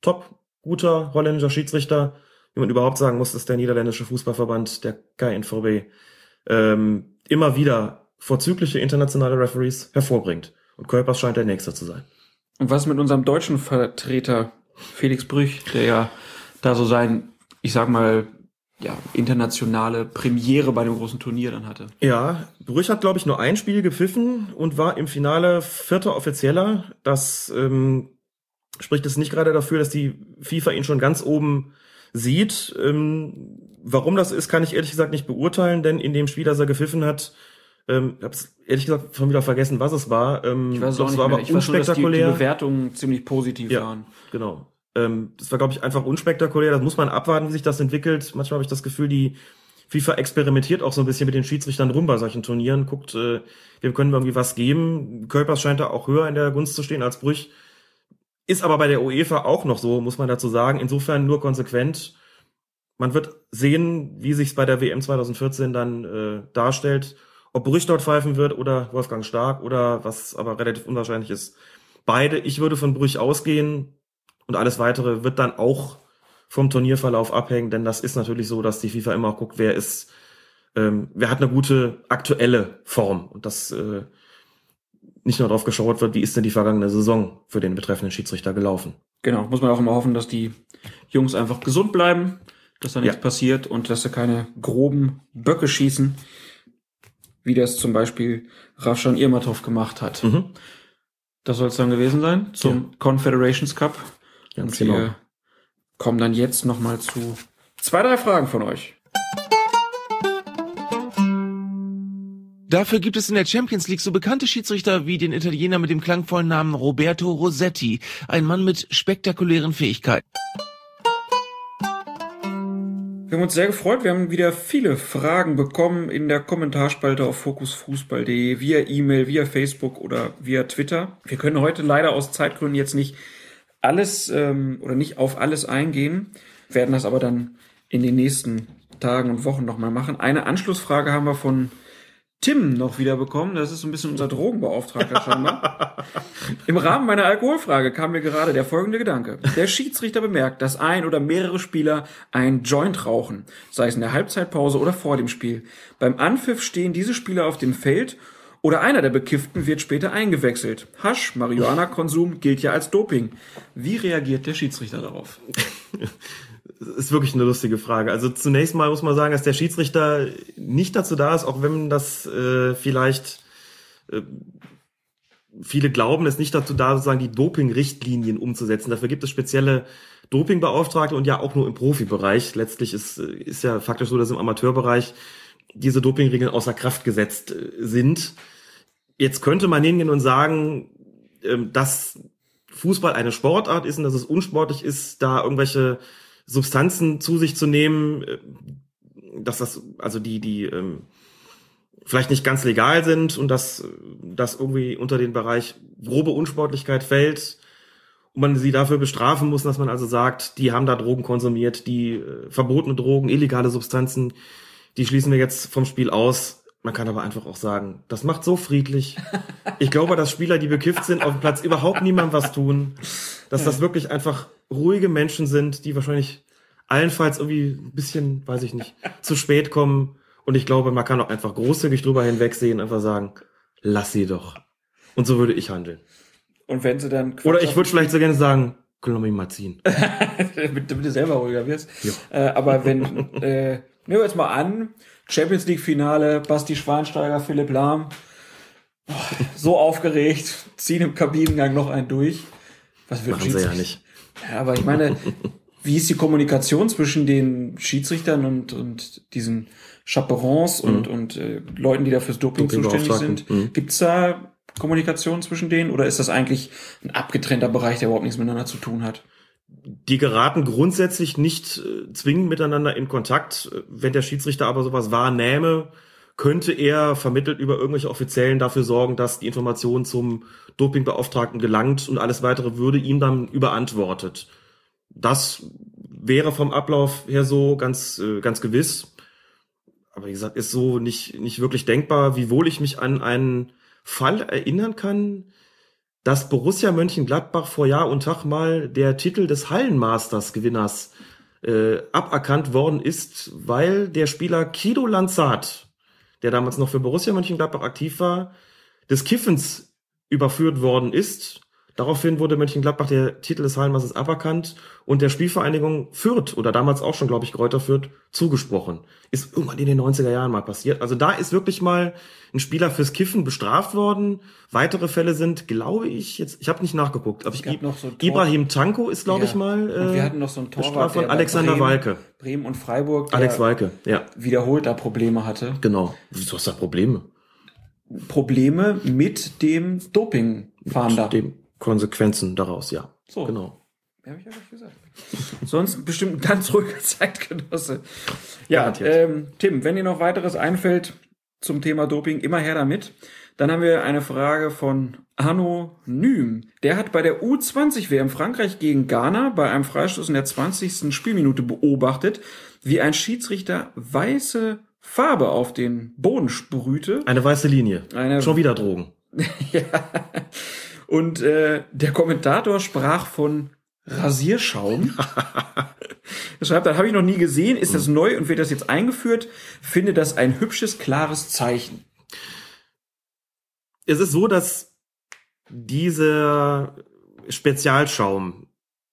top, guter holländischer Schiedsrichter. Wie man überhaupt sagen muss, dass der niederländische Fußballverband, der KNVB, ähm, immer wieder vorzügliche internationale Referees hervorbringt. Und Kölpers scheint der Nächste zu sein. Und was mit unserem deutschen Vertreter Felix Brüch, der ja da so sein, ich sag mal, ja, internationale Premiere bei dem großen Turnier dann hatte. Ja, Brüch hat, glaube ich, nur ein Spiel gepfiffen und war im Finale vierter Offizieller. Das ähm, spricht es nicht gerade dafür, dass die FIFA ihn schon ganz oben sieht. Ähm, warum das ist, kann ich ehrlich gesagt nicht beurteilen, denn in dem Spiel, das er gepfiffen hat, ähm, ich habe ehrlich gesagt schon wieder vergessen, was es war. Ähm, ich weiß es auch nicht war mehr. aber ich unspektakulär. Weiß nur, dass die, die Bewertungen ziemlich positiv ja, waren. Genau. Ähm, das war, glaube ich, einfach unspektakulär. Das muss man abwarten, wie sich das entwickelt. Manchmal habe ich das Gefühl, die FIFA experimentiert auch so ein bisschen mit den Schiedsrichtern rum bei solchen Turnieren, guckt, äh, wem können wir irgendwie was geben. Kölpers scheint da auch höher in der Gunst zu stehen als Brüch. Ist aber bei der UEFA auch noch so, muss man dazu sagen. Insofern nur konsequent. Man wird sehen, wie sich's bei der WM 2014 dann äh, darstellt. Ob Brüch dort pfeifen wird oder Wolfgang Stark oder was aber relativ unwahrscheinlich ist. Beide, ich würde von Brüch ausgehen. Und alles weitere wird dann auch vom Turnierverlauf abhängen, denn das ist natürlich so, dass die FIFA immer auch guckt, wer ist, ähm, wer hat eine gute aktuelle Form und das äh, nicht nur darauf geschaut wird, wie ist denn die vergangene Saison für den betreffenden Schiedsrichter gelaufen. Genau, muss man auch immer hoffen, dass die Jungs einfach gesund bleiben, dass da nichts ja. passiert und dass sie keine groben Böcke schießen, wie das zum Beispiel Rafshan Irmatov gemacht hat. Mhm. Das soll es dann gewesen sein zum ja. Confederations Cup. Ganz genau. Wir kommen dann jetzt nochmal zu zwei, drei Fragen von euch. Dafür gibt es in der Champions League so bekannte Schiedsrichter wie den Italiener mit dem klangvollen Namen Roberto Rossetti, ein Mann mit spektakulären Fähigkeiten. Wir haben uns sehr gefreut. Wir haben wieder viele Fragen bekommen in der Kommentarspalte auf fokusfußball.de, via E-Mail, via Facebook oder via Twitter. Wir können heute leider aus Zeitgründen jetzt nicht alles ähm, oder nicht auf alles eingehen, werden das aber dann in den nächsten Tagen und Wochen nochmal machen. Eine Anschlussfrage haben wir von Tim noch wiederbekommen. Das ist so ein bisschen unser Drogenbeauftragter scheinbar. Im Rahmen meiner Alkoholfrage kam mir gerade der folgende Gedanke. Der Schiedsrichter bemerkt, dass ein oder mehrere Spieler ein Joint rauchen, sei es in der Halbzeitpause oder vor dem Spiel. Beim Anpfiff stehen diese Spieler auf dem Feld oder einer der Bekifften wird später eingewechselt. Hasch, Marihuana-Konsum gilt ja als Doping. Wie reagiert der Schiedsrichter darauf? ist wirklich eine lustige Frage. Also zunächst mal muss man sagen, dass der Schiedsrichter nicht dazu da ist, auch wenn das äh, vielleicht äh, viele glauben, ist nicht dazu da, sozusagen die Doping-Richtlinien umzusetzen. Dafür gibt es spezielle Dopingbeauftragte und ja auch nur im Profibereich. Letztlich ist, ist ja faktisch so, dass im Amateurbereich diese Dopingregeln außer Kraft gesetzt äh, sind. Jetzt könnte man hingehen und sagen, ähm, dass Fußball eine Sportart ist und dass es unsportlich ist, da irgendwelche Substanzen zu sich zu nehmen, äh, dass das, also die, die ähm, vielleicht nicht ganz legal sind und dass das irgendwie unter den Bereich grobe Unsportlichkeit fällt und man sie dafür bestrafen muss, dass man also sagt, die haben da Drogen konsumiert, die äh, verbotene Drogen, illegale Substanzen, die schließen wir jetzt vom Spiel aus. Man kann aber einfach auch sagen, das macht so friedlich. Ich glaube, dass Spieler, die bekifft sind, auf dem Platz überhaupt niemandem was tun. Dass das wirklich einfach ruhige Menschen sind, die wahrscheinlich allenfalls irgendwie ein bisschen, weiß ich nicht, zu spät kommen. Und ich glaube, man kann auch einfach großzügig drüber hinwegsehen, einfach sagen, lass sie doch. Und so würde ich handeln. Und wenn sie dann... Oder ich würde vielleicht so gerne sagen, können wir mal ziehen. damit, damit du selber ruhiger wirst. Ja. Äh, aber wenn, äh, nehmen wir jetzt mal an, Champions League Finale, Basti Schweinsteiger, Philipp Lahm, oh, so aufgeregt, ziehen im Kabinengang noch einen durch. Was wird Machen sie ja nicht. Ja, aber ich meine, wie ist die Kommunikation zwischen den Schiedsrichtern und, und diesen Chaperons und, mhm. und äh, Leuten, die da fürs Doping, Doping zuständig sind? Mhm. Gibt es da Kommunikation zwischen denen oder ist das eigentlich ein abgetrennter Bereich, der überhaupt nichts miteinander zu tun hat? Die geraten grundsätzlich nicht äh, zwingend miteinander in Kontakt. Wenn der Schiedsrichter aber sowas wahrnehme, könnte er vermittelt über irgendwelche Offiziellen dafür sorgen, dass die Information zum Dopingbeauftragten gelangt und alles weitere würde ihm dann überantwortet. Das wäre vom Ablauf her so ganz, äh, ganz gewiss. Aber wie gesagt, ist so nicht, nicht wirklich denkbar, wiewohl ich mich an einen Fall erinnern kann, dass Borussia Mönchengladbach vor Jahr und Tag mal der Titel des Hallenmasters Gewinners äh, aberkannt worden ist, weil der Spieler Kido Lanzat, der damals noch für Borussia Mönchengladbach aktiv war, des Kiffens überführt worden ist Daraufhin wurde Mönchengladbach der Titel des Hallenmeisters aberkannt und der Spielvereinigung Fürth oder damals auch schon, glaube ich, Kräuter Fürth zugesprochen. Ist irgendwann in den 90er Jahren mal passiert. Also da ist wirklich mal ein Spieler fürs Kiffen bestraft worden. Weitere Fälle sind, glaube ich, jetzt, ich habe nicht nachgeguckt, aber ich, ich noch so Ibrahim Tanko ist, glaube ja. ich, mal. Äh, und wir hatten noch so einen Torwart von Alexander Bremen, Walke. Bremen und Freiburg. Alex Walke, ja. Wiederholt da Probleme hatte. Genau. Wieso hast du da Probleme? Probleme mit dem Dopingfahnder. Mit dem Konsequenzen daraus, ja. So. Genau. Mehr habe ich ja nicht gesagt. Sonst bestimmt ein ganz ruhiger Zeitgenosse. Ja, ähm, Tim, wenn dir noch weiteres einfällt zum Thema Doping, immer her damit. Dann haben wir eine Frage von Arno Nüm. Der hat bei der U20 WM Frankreich gegen Ghana bei einem Freistoß in der 20. Spielminute beobachtet, wie ein Schiedsrichter weiße Farbe auf den Boden sprühte. Eine weiße Linie. Eine Schon wieder Drogen. ja. Und äh, der Kommentator sprach von Rasierschaum. er schreibt, das habe ich noch nie gesehen, ist das neu und wird das jetzt eingeführt? Finde das ein hübsches, klares Zeichen. Es ist so, dass dieser Spezialschaum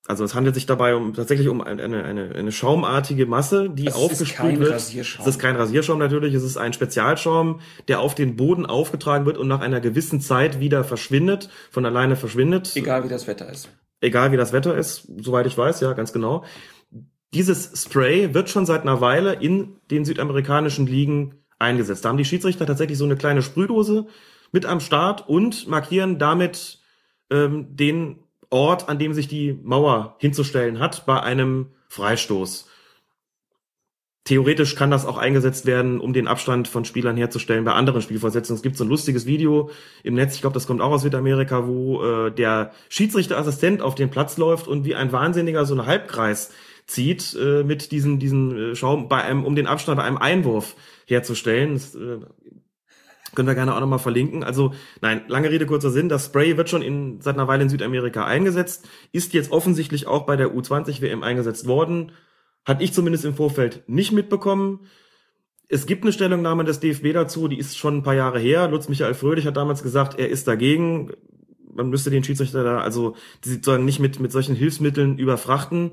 also es handelt sich dabei um tatsächlich um eine, eine, eine schaumartige Masse, die also aufgesprüht wird. Rasierschaum. Es ist kein Rasierschaum natürlich, es ist ein Spezialschaum, der auf den Boden aufgetragen wird und nach einer gewissen Zeit wieder verschwindet, von alleine verschwindet. Egal wie das Wetter ist. Egal wie das Wetter ist, soweit ich weiß, ja, ganz genau. Dieses Spray wird schon seit einer Weile in den südamerikanischen Ligen eingesetzt. Da haben die Schiedsrichter tatsächlich so eine kleine Sprühdose mit am Start und markieren damit ähm, den Ort, an dem sich die Mauer hinzustellen hat bei einem Freistoß. Theoretisch kann das auch eingesetzt werden, um den Abstand von Spielern herzustellen bei anderen Spielfortsetzungen. Es gibt so ein lustiges Video im Netz, ich glaube, das kommt auch aus Südamerika, wo äh, der Schiedsrichterassistent auf den Platz läuft und wie ein Wahnsinniger so einen Halbkreis zieht äh, mit diesem diesen äh, Schaum bei einem um den Abstand bei einem Einwurf herzustellen. Das, äh, Können wir gerne auch nochmal verlinken. Also, nein, lange Rede, kurzer Sinn. Das Spray wird schon in, seit einer Weile in Südamerika eingesetzt, ist jetzt offensichtlich auch bei der U20-WM eingesetzt worden. Hat ich zumindest im Vorfeld nicht mitbekommen. Es gibt eine Stellungnahme des DFB dazu, die ist schon ein paar Jahre her. Lutz Michael Fröhlich hat damals gesagt, er ist dagegen. Man müsste den Schiedsrichter da also sozusagen nicht mit, mit solchen Hilfsmitteln überfrachten.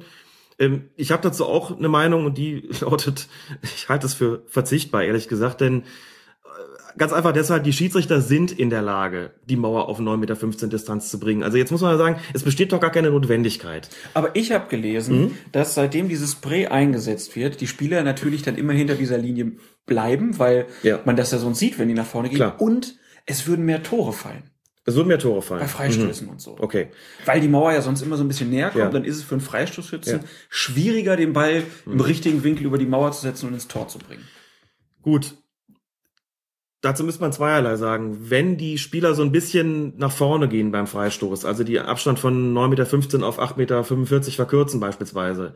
Ähm, ich habe dazu auch eine Meinung und die lautet, ich halte es für verzichtbar, ehrlich gesagt, denn ganz einfach deshalb, die Schiedsrichter sind in der Lage, die Mauer auf 9,15 Meter Distanz zu bringen. Also jetzt muss man ja sagen, es besteht doch gar keine Notwendigkeit. Aber ich habe gelesen, Mhm. dass seitdem dieses Spray eingesetzt wird, die Spieler natürlich dann immer hinter dieser Linie bleiben, weil Ja. man das ja sonst sieht, wenn die nach vorne gehen. Klar. Und es würden mehr Tore fallen. Es würden mehr Tore fallen. Bei Freistößen Mhm. und so. Okay. Weil die Mauer ja sonst immer so ein bisschen näher kommt, Ja. dann ist es für einen Freistoßschützen Ja. Mhm. schwieriger, den Ball im richtigen Winkel über die Mauer zu setzen und ins Tor zu bringen. Gut. Dazu müsste man zweierlei sagen. Wenn die Spieler so ein bisschen nach vorne gehen beim Freistoß, also die Abstand von 9,15 Meter auf 8,45 Meter verkürzen beispielsweise,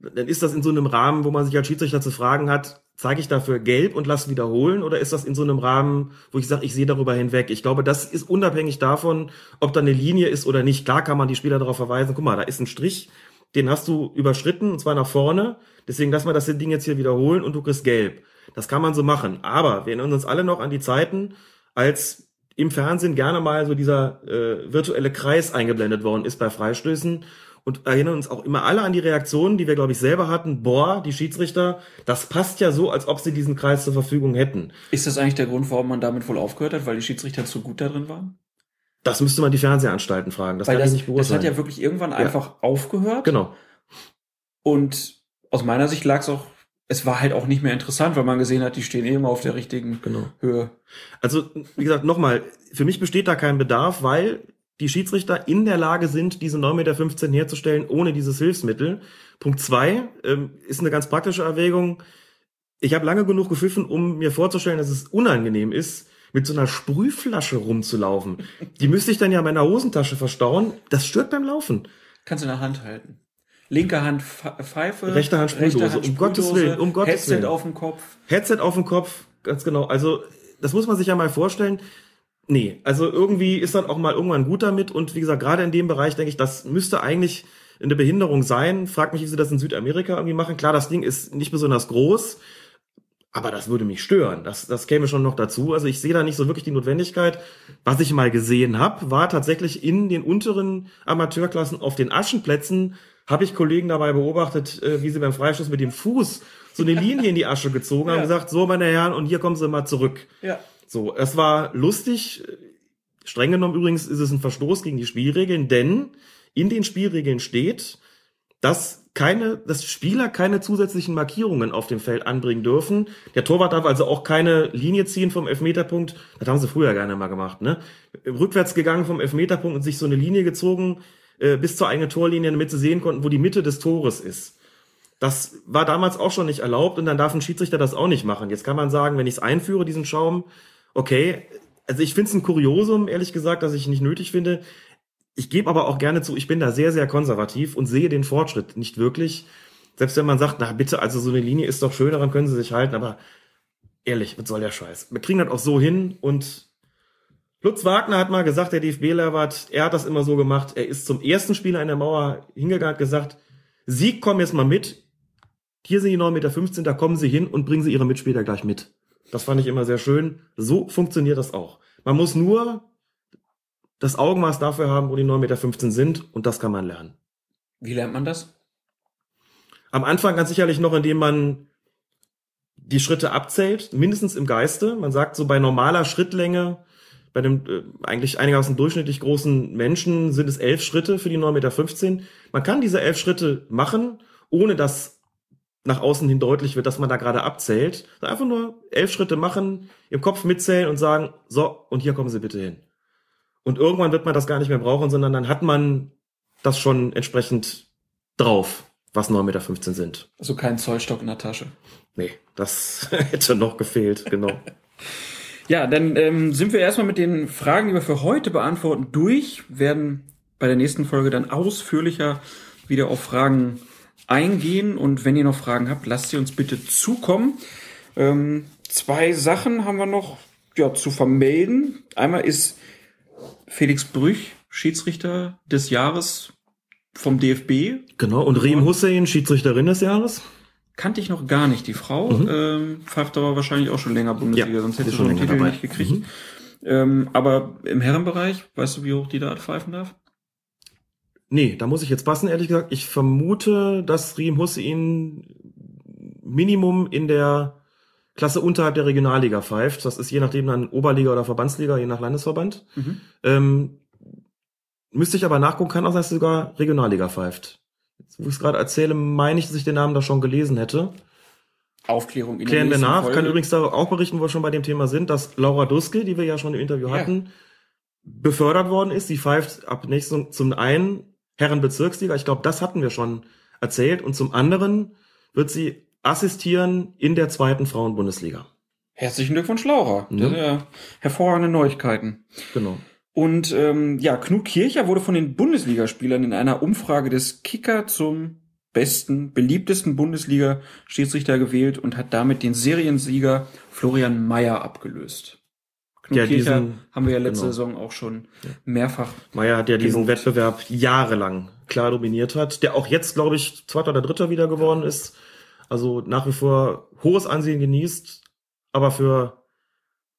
dann ist das in so einem Rahmen, wo man sich als Schiedsrichter zu fragen hat, zeige ich dafür gelb und lass wiederholen oder ist das in so einem Rahmen, wo ich sage, ich sehe darüber hinweg? Ich glaube, das ist unabhängig davon, ob da eine Linie ist oder nicht. Klar kann man die Spieler darauf verweisen, guck mal, da ist ein Strich, den hast du überschritten und zwar nach vorne. Deswegen lass mal das Ding jetzt hier wiederholen und du kriegst gelb. Das kann man so machen. Aber wir erinnern uns alle noch an die Zeiten, als im Fernsehen gerne mal so dieser äh, virtuelle Kreis eingeblendet worden ist bei Freistößen und erinnern uns auch immer alle an die Reaktionen, die wir, glaube ich, selber hatten. Boah, die Schiedsrichter, das passt ja so, als ob sie diesen Kreis zur Verfügung hätten. Ist das eigentlich der Grund, warum man damit wohl aufgehört hat, weil die Schiedsrichter zu gut da drin waren? Das müsste man die Fernsehanstalten fragen. Das weil kann das, ich nicht das beurteilen. hat ja wirklich irgendwann Ja. einfach aufgehört. Genau. Und aus meiner Sicht lag es auch, es war halt auch nicht mehr interessant, weil man gesehen hat, die stehen eh immer auf der richtigen Genau. Höhe. Also, wie gesagt, nochmal, für mich besteht da kein Bedarf, weil die Schiedsrichter in der Lage sind, diese 9,15 Meter herzustellen, ohne dieses Hilfsmittel. Punkt zwei ähm, ist eine ganz praktische Erwägung. Ich habe lange genug gepfiffen, um mir vorzustellen, dass es unangenehm ist, mit so einer Sprühflasche rumzulaufen. Die müsste ich dann ja in meiner Hosentasche verstauen. Das stört beim Laufen. Kannst du in der Hand halten. Linke Hand Pfe- Pfeife. Rechte Hand Sprühdose. Um Gottes Willen, um Gottes Headset Willen. auf dem Kopf. Headset auf dem Kopf, ganz genau. Also, das muss man sich ja mal vorstellen. Nee, also irgendwie ist dann auch mal irgendwann gut damit. Und wie gesagt, gerade in dem Bereich denke ich, das müsste eigentlich eine Behinderung sein. Frag mich, wie sie das in Südamerika irgendwie machen. Klar, das Ding ist nicht besonders groß, aber das würde mich stören. Das, das käme schon noch dazu. Also ich sehe da nicht so wirklich die Notwendigkeit. Was ich mal gesehen habe, war tatsächlich in den unteren Amateurklassen auf den Aschenplätzen habe ich Kollegen dabei beobachtet, äh, wie sie beim Freistoß mit dem Fuß so eine Linie in die Asche gezogen haben Ja. und gesagt, so meine Herren, und hier kommen sie mal zurück. Ja. So, es war lustig. Streng genommen übrigens ist es ein Verstoß gegen die Spielregeln, denn in den Spielregeln steht, dass keine, dass Spieler keine zusätzlichen Markierungen auf dem Feld anbringen dürfen. Der Torwart darf also auch keine Linie ziehen vom Elfmeterpunkt. Das haben sie früher gerne mal gemacht, ne? Rückwärts gegangen vom Elfmeterpunkt und sich so eine Linie gezogen äh, bis zur eigenen Torlinie, damit sie sehen konnten, wo die Mitte des Tores ist. Das war damals auch schon nicht erlaubt und dann darf ein Schiedsrichter das auch nicht machen. Jetzt kann man sagen, wenn ich es einführe, diesen Schaum, okay, also ich finde es ein Kuriosum, ehrlich gesagt, dass ich nicht nötig finde. Ich gebe aber auch gerne zu, ich bin da sehr, sehr konservativ und sehe den Fortschritt nicht wirklich. Selbst wenn man sagt, na bitte, also so eine Linie ist doch schön, daran können sie sich halten, aber ehrlich, was soll der Scheiß? Wir kriegen das auch so hin und Lutz Wagner hat mal gesagt, der DFB-Lehrwart, er hat das immer so gemacht, er ist zum ersten Spieler in der Mauer hingegangen, hat gesagt, Sie kommen jetzt mal mit, hier sind die 9,15 Meter, da kommen Sie hin und bringen Sie Ihre Mitspieler gleich mit. Das fand ich immer sehr schön. So funktioniert das auch. Man muss nur das Augenmaß dafür haben, wo die 9,15 Meter sind und das kann man lernen. Wie lernt man das? Am Anfang ganz sicherlich noch, indem man die Schritte abzählt, mindestens im Geiste. Man sagt so bei normaler Schrittlänge, bei dem äh, eigentlich einigermaßen durchschnittlich großen Menschen sind es elf Schritte für die 9,15 Meter. Man kann diese elf Schritte machen, ohne dass nach außen hin deutlich wird, dass man da gerade abzählt. Einfach nur elf Schritte machen, im Kopf mitzählen und sagen, so, und hier kommen Sie bitte hin. Und irgendwann wird man das gar nicht mehr brauchen, sondern dann hat man das schon entsprechend drauf, was 9,15 Meter sind. Also kein Zollstock in der Tasche. Nee, das hätte noch gefehlt, genau. Ja, dann ähm, sind wir erstmal mit den Fragen, die wir für heute beantworten, durch. Werden bei der nächsten Folge dann ausführlicher wieder auf Fragen eingehen. Und wenn ihr noch Fragen habt, lasst sie uns bitte zukommen. Ähm, zwei Sachen haben wir noch ja, zu vermelden. Einmal ist Felix Brüch Schiedsrichter des Jahres vom DFB. Genau, und Reem Hussein, Schiedsrichterin des Jahres. Kannte ich noch gar nicht, die Frau. Mhm. Ähm, pfeift aber wahrscheinlich auch schon länger Bundesliga, Ja, sonst hätte sie schon den länger Titel dabei. nicht gekriegt. Mhm. Ähm, aber im Herrenbereich, weißt du, wie hoch die da pfeifen darf? Nee, da muss ich jetzt passen, ehrlich gesagt. Ich vermute, dass Reem Hussein Minimum in der Klasse unterhalb der Regionalliga pfeift. Das ist je nachdem dann Oberliga oder Verbandsliga, je nach Landesverband. Mhm. Ähm, müsste ich aber nachgucken, kann auch sein, dass sie sogar Regionalliga pfeift. Jetzt, wo ich es gerade erzähle, meine ich, dass ich den Namen da schon gelesen hätte. Aufklärung in Klären wir nach. Folge. Kann übrigens da auch berichten, wo wir schon bei dem Thema sind, dass Laura Duske, die wir ja schon im Interview Ja. hatten, befördert worden ist. Sie pfeift ab nächsten zum einen Herrenbezirksliga. Ich glaube, das hatten wir schon erzählt. Und zum anderen wird sie assistieren in der zweiten Frauenbundesliga. Herzlichen Glückwunsch, Laura. Das Ja. ja hervorragende Neuigkeiten. Genau. Und ähm, ja, Knut Kircher wurde von den Bundesligaspielern in einer Umfrage des Kicker zum besten, beliebtesten Bundesliga-Schiedsrichter gewählt und hat damit den Seriensieger Florian Mayer abgelöst. Knut Ja, Kircher diesen- haben wir ja letzte genau. Saison auch schon mehrfach. Meyer hat ja diesen gelobt. Wettbewerb jahrelang klar dominiert hat, der auch jetzt, glaube ich, zweiter oder dritter wieder geworden ist. Also nach wie vor hohes Ansehen genießt, aber für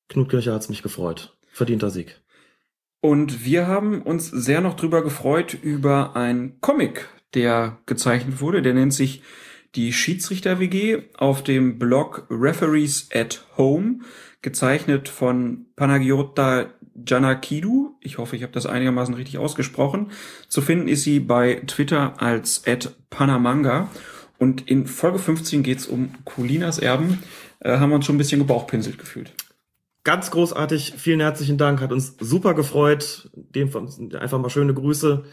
Knut Kircher hat's mich gefreut. Verdienter Sieg. Und wir haben uns sehr noch drüber gefreut über einen Comic, der gezeichnet wurde. Der nennt sich die Schiedsrichter-WG auf dem Blog Referees at Home, gezeichnet von Panagiota Janakidou. Ich hoffe, ich habe das einigermaßen richtig ausgesprochen. Zu finden ist sie bei Twitter als at Panamanga. Und in Folge 15 geht's um Colinas Erben. Äh, haben wir uns schon ein bisschen gebauchpinselt gefühlt. Ganz großartig, vielen herzlichen Dank, hat uns super gefreut. Dem von- einfach mal schöne Grüße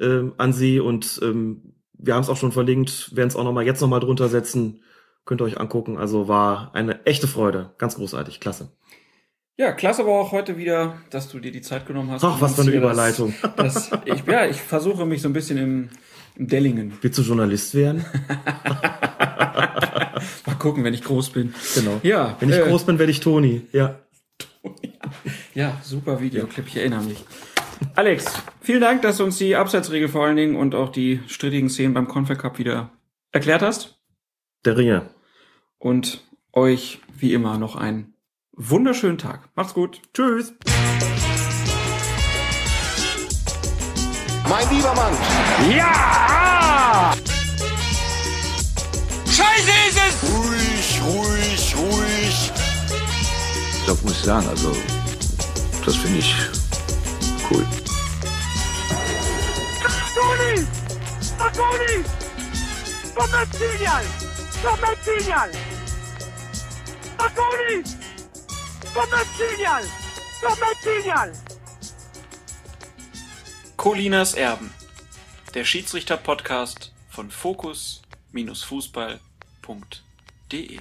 ähm, an Sie und ähm, wir haben es auch schon verlinkt, werden es auch noch mal jetzt noch mal drunter setzen. Könnt ihr euch angucken. Also war eine echte Freude, ganz großartig, klasse. Ja, klasse aber auch heute wieder, dass du dir die Zeit genommen hast. Ach, was für eine Überleitung. Das, das, ich, ja, ich versuche mich so ein bisschen im Dellingen. Willst du Journalist werden? Mal gucken, wenn ich groß bin. Genau. Ja, Wenn ich äh, groß bin, werde ich Toni. Ja. Ja, super Videoclip, ich erinnere mich. Alex, vielen Dank, dass du uns die Abseitsregel vor allen Dingen und auch die strittigen Szenen beim Confed Cup wieder erklärt hast. Der Ringe. Und euch, wie immer, noch einen wunderschönen Tag. Macht's gut. Tschüss. Mein lieber Mann, Ja! Scheiße ist es! ruhig, ruhig, ruhig. Doch muss ich sagen, also, das finde ich cool. Toni! Toni! Commercial! Commercial! Toni! Commercial! Commercial! Colinas Erben. Der Schiedsrichter-Podcast von Fokus-Fußball.de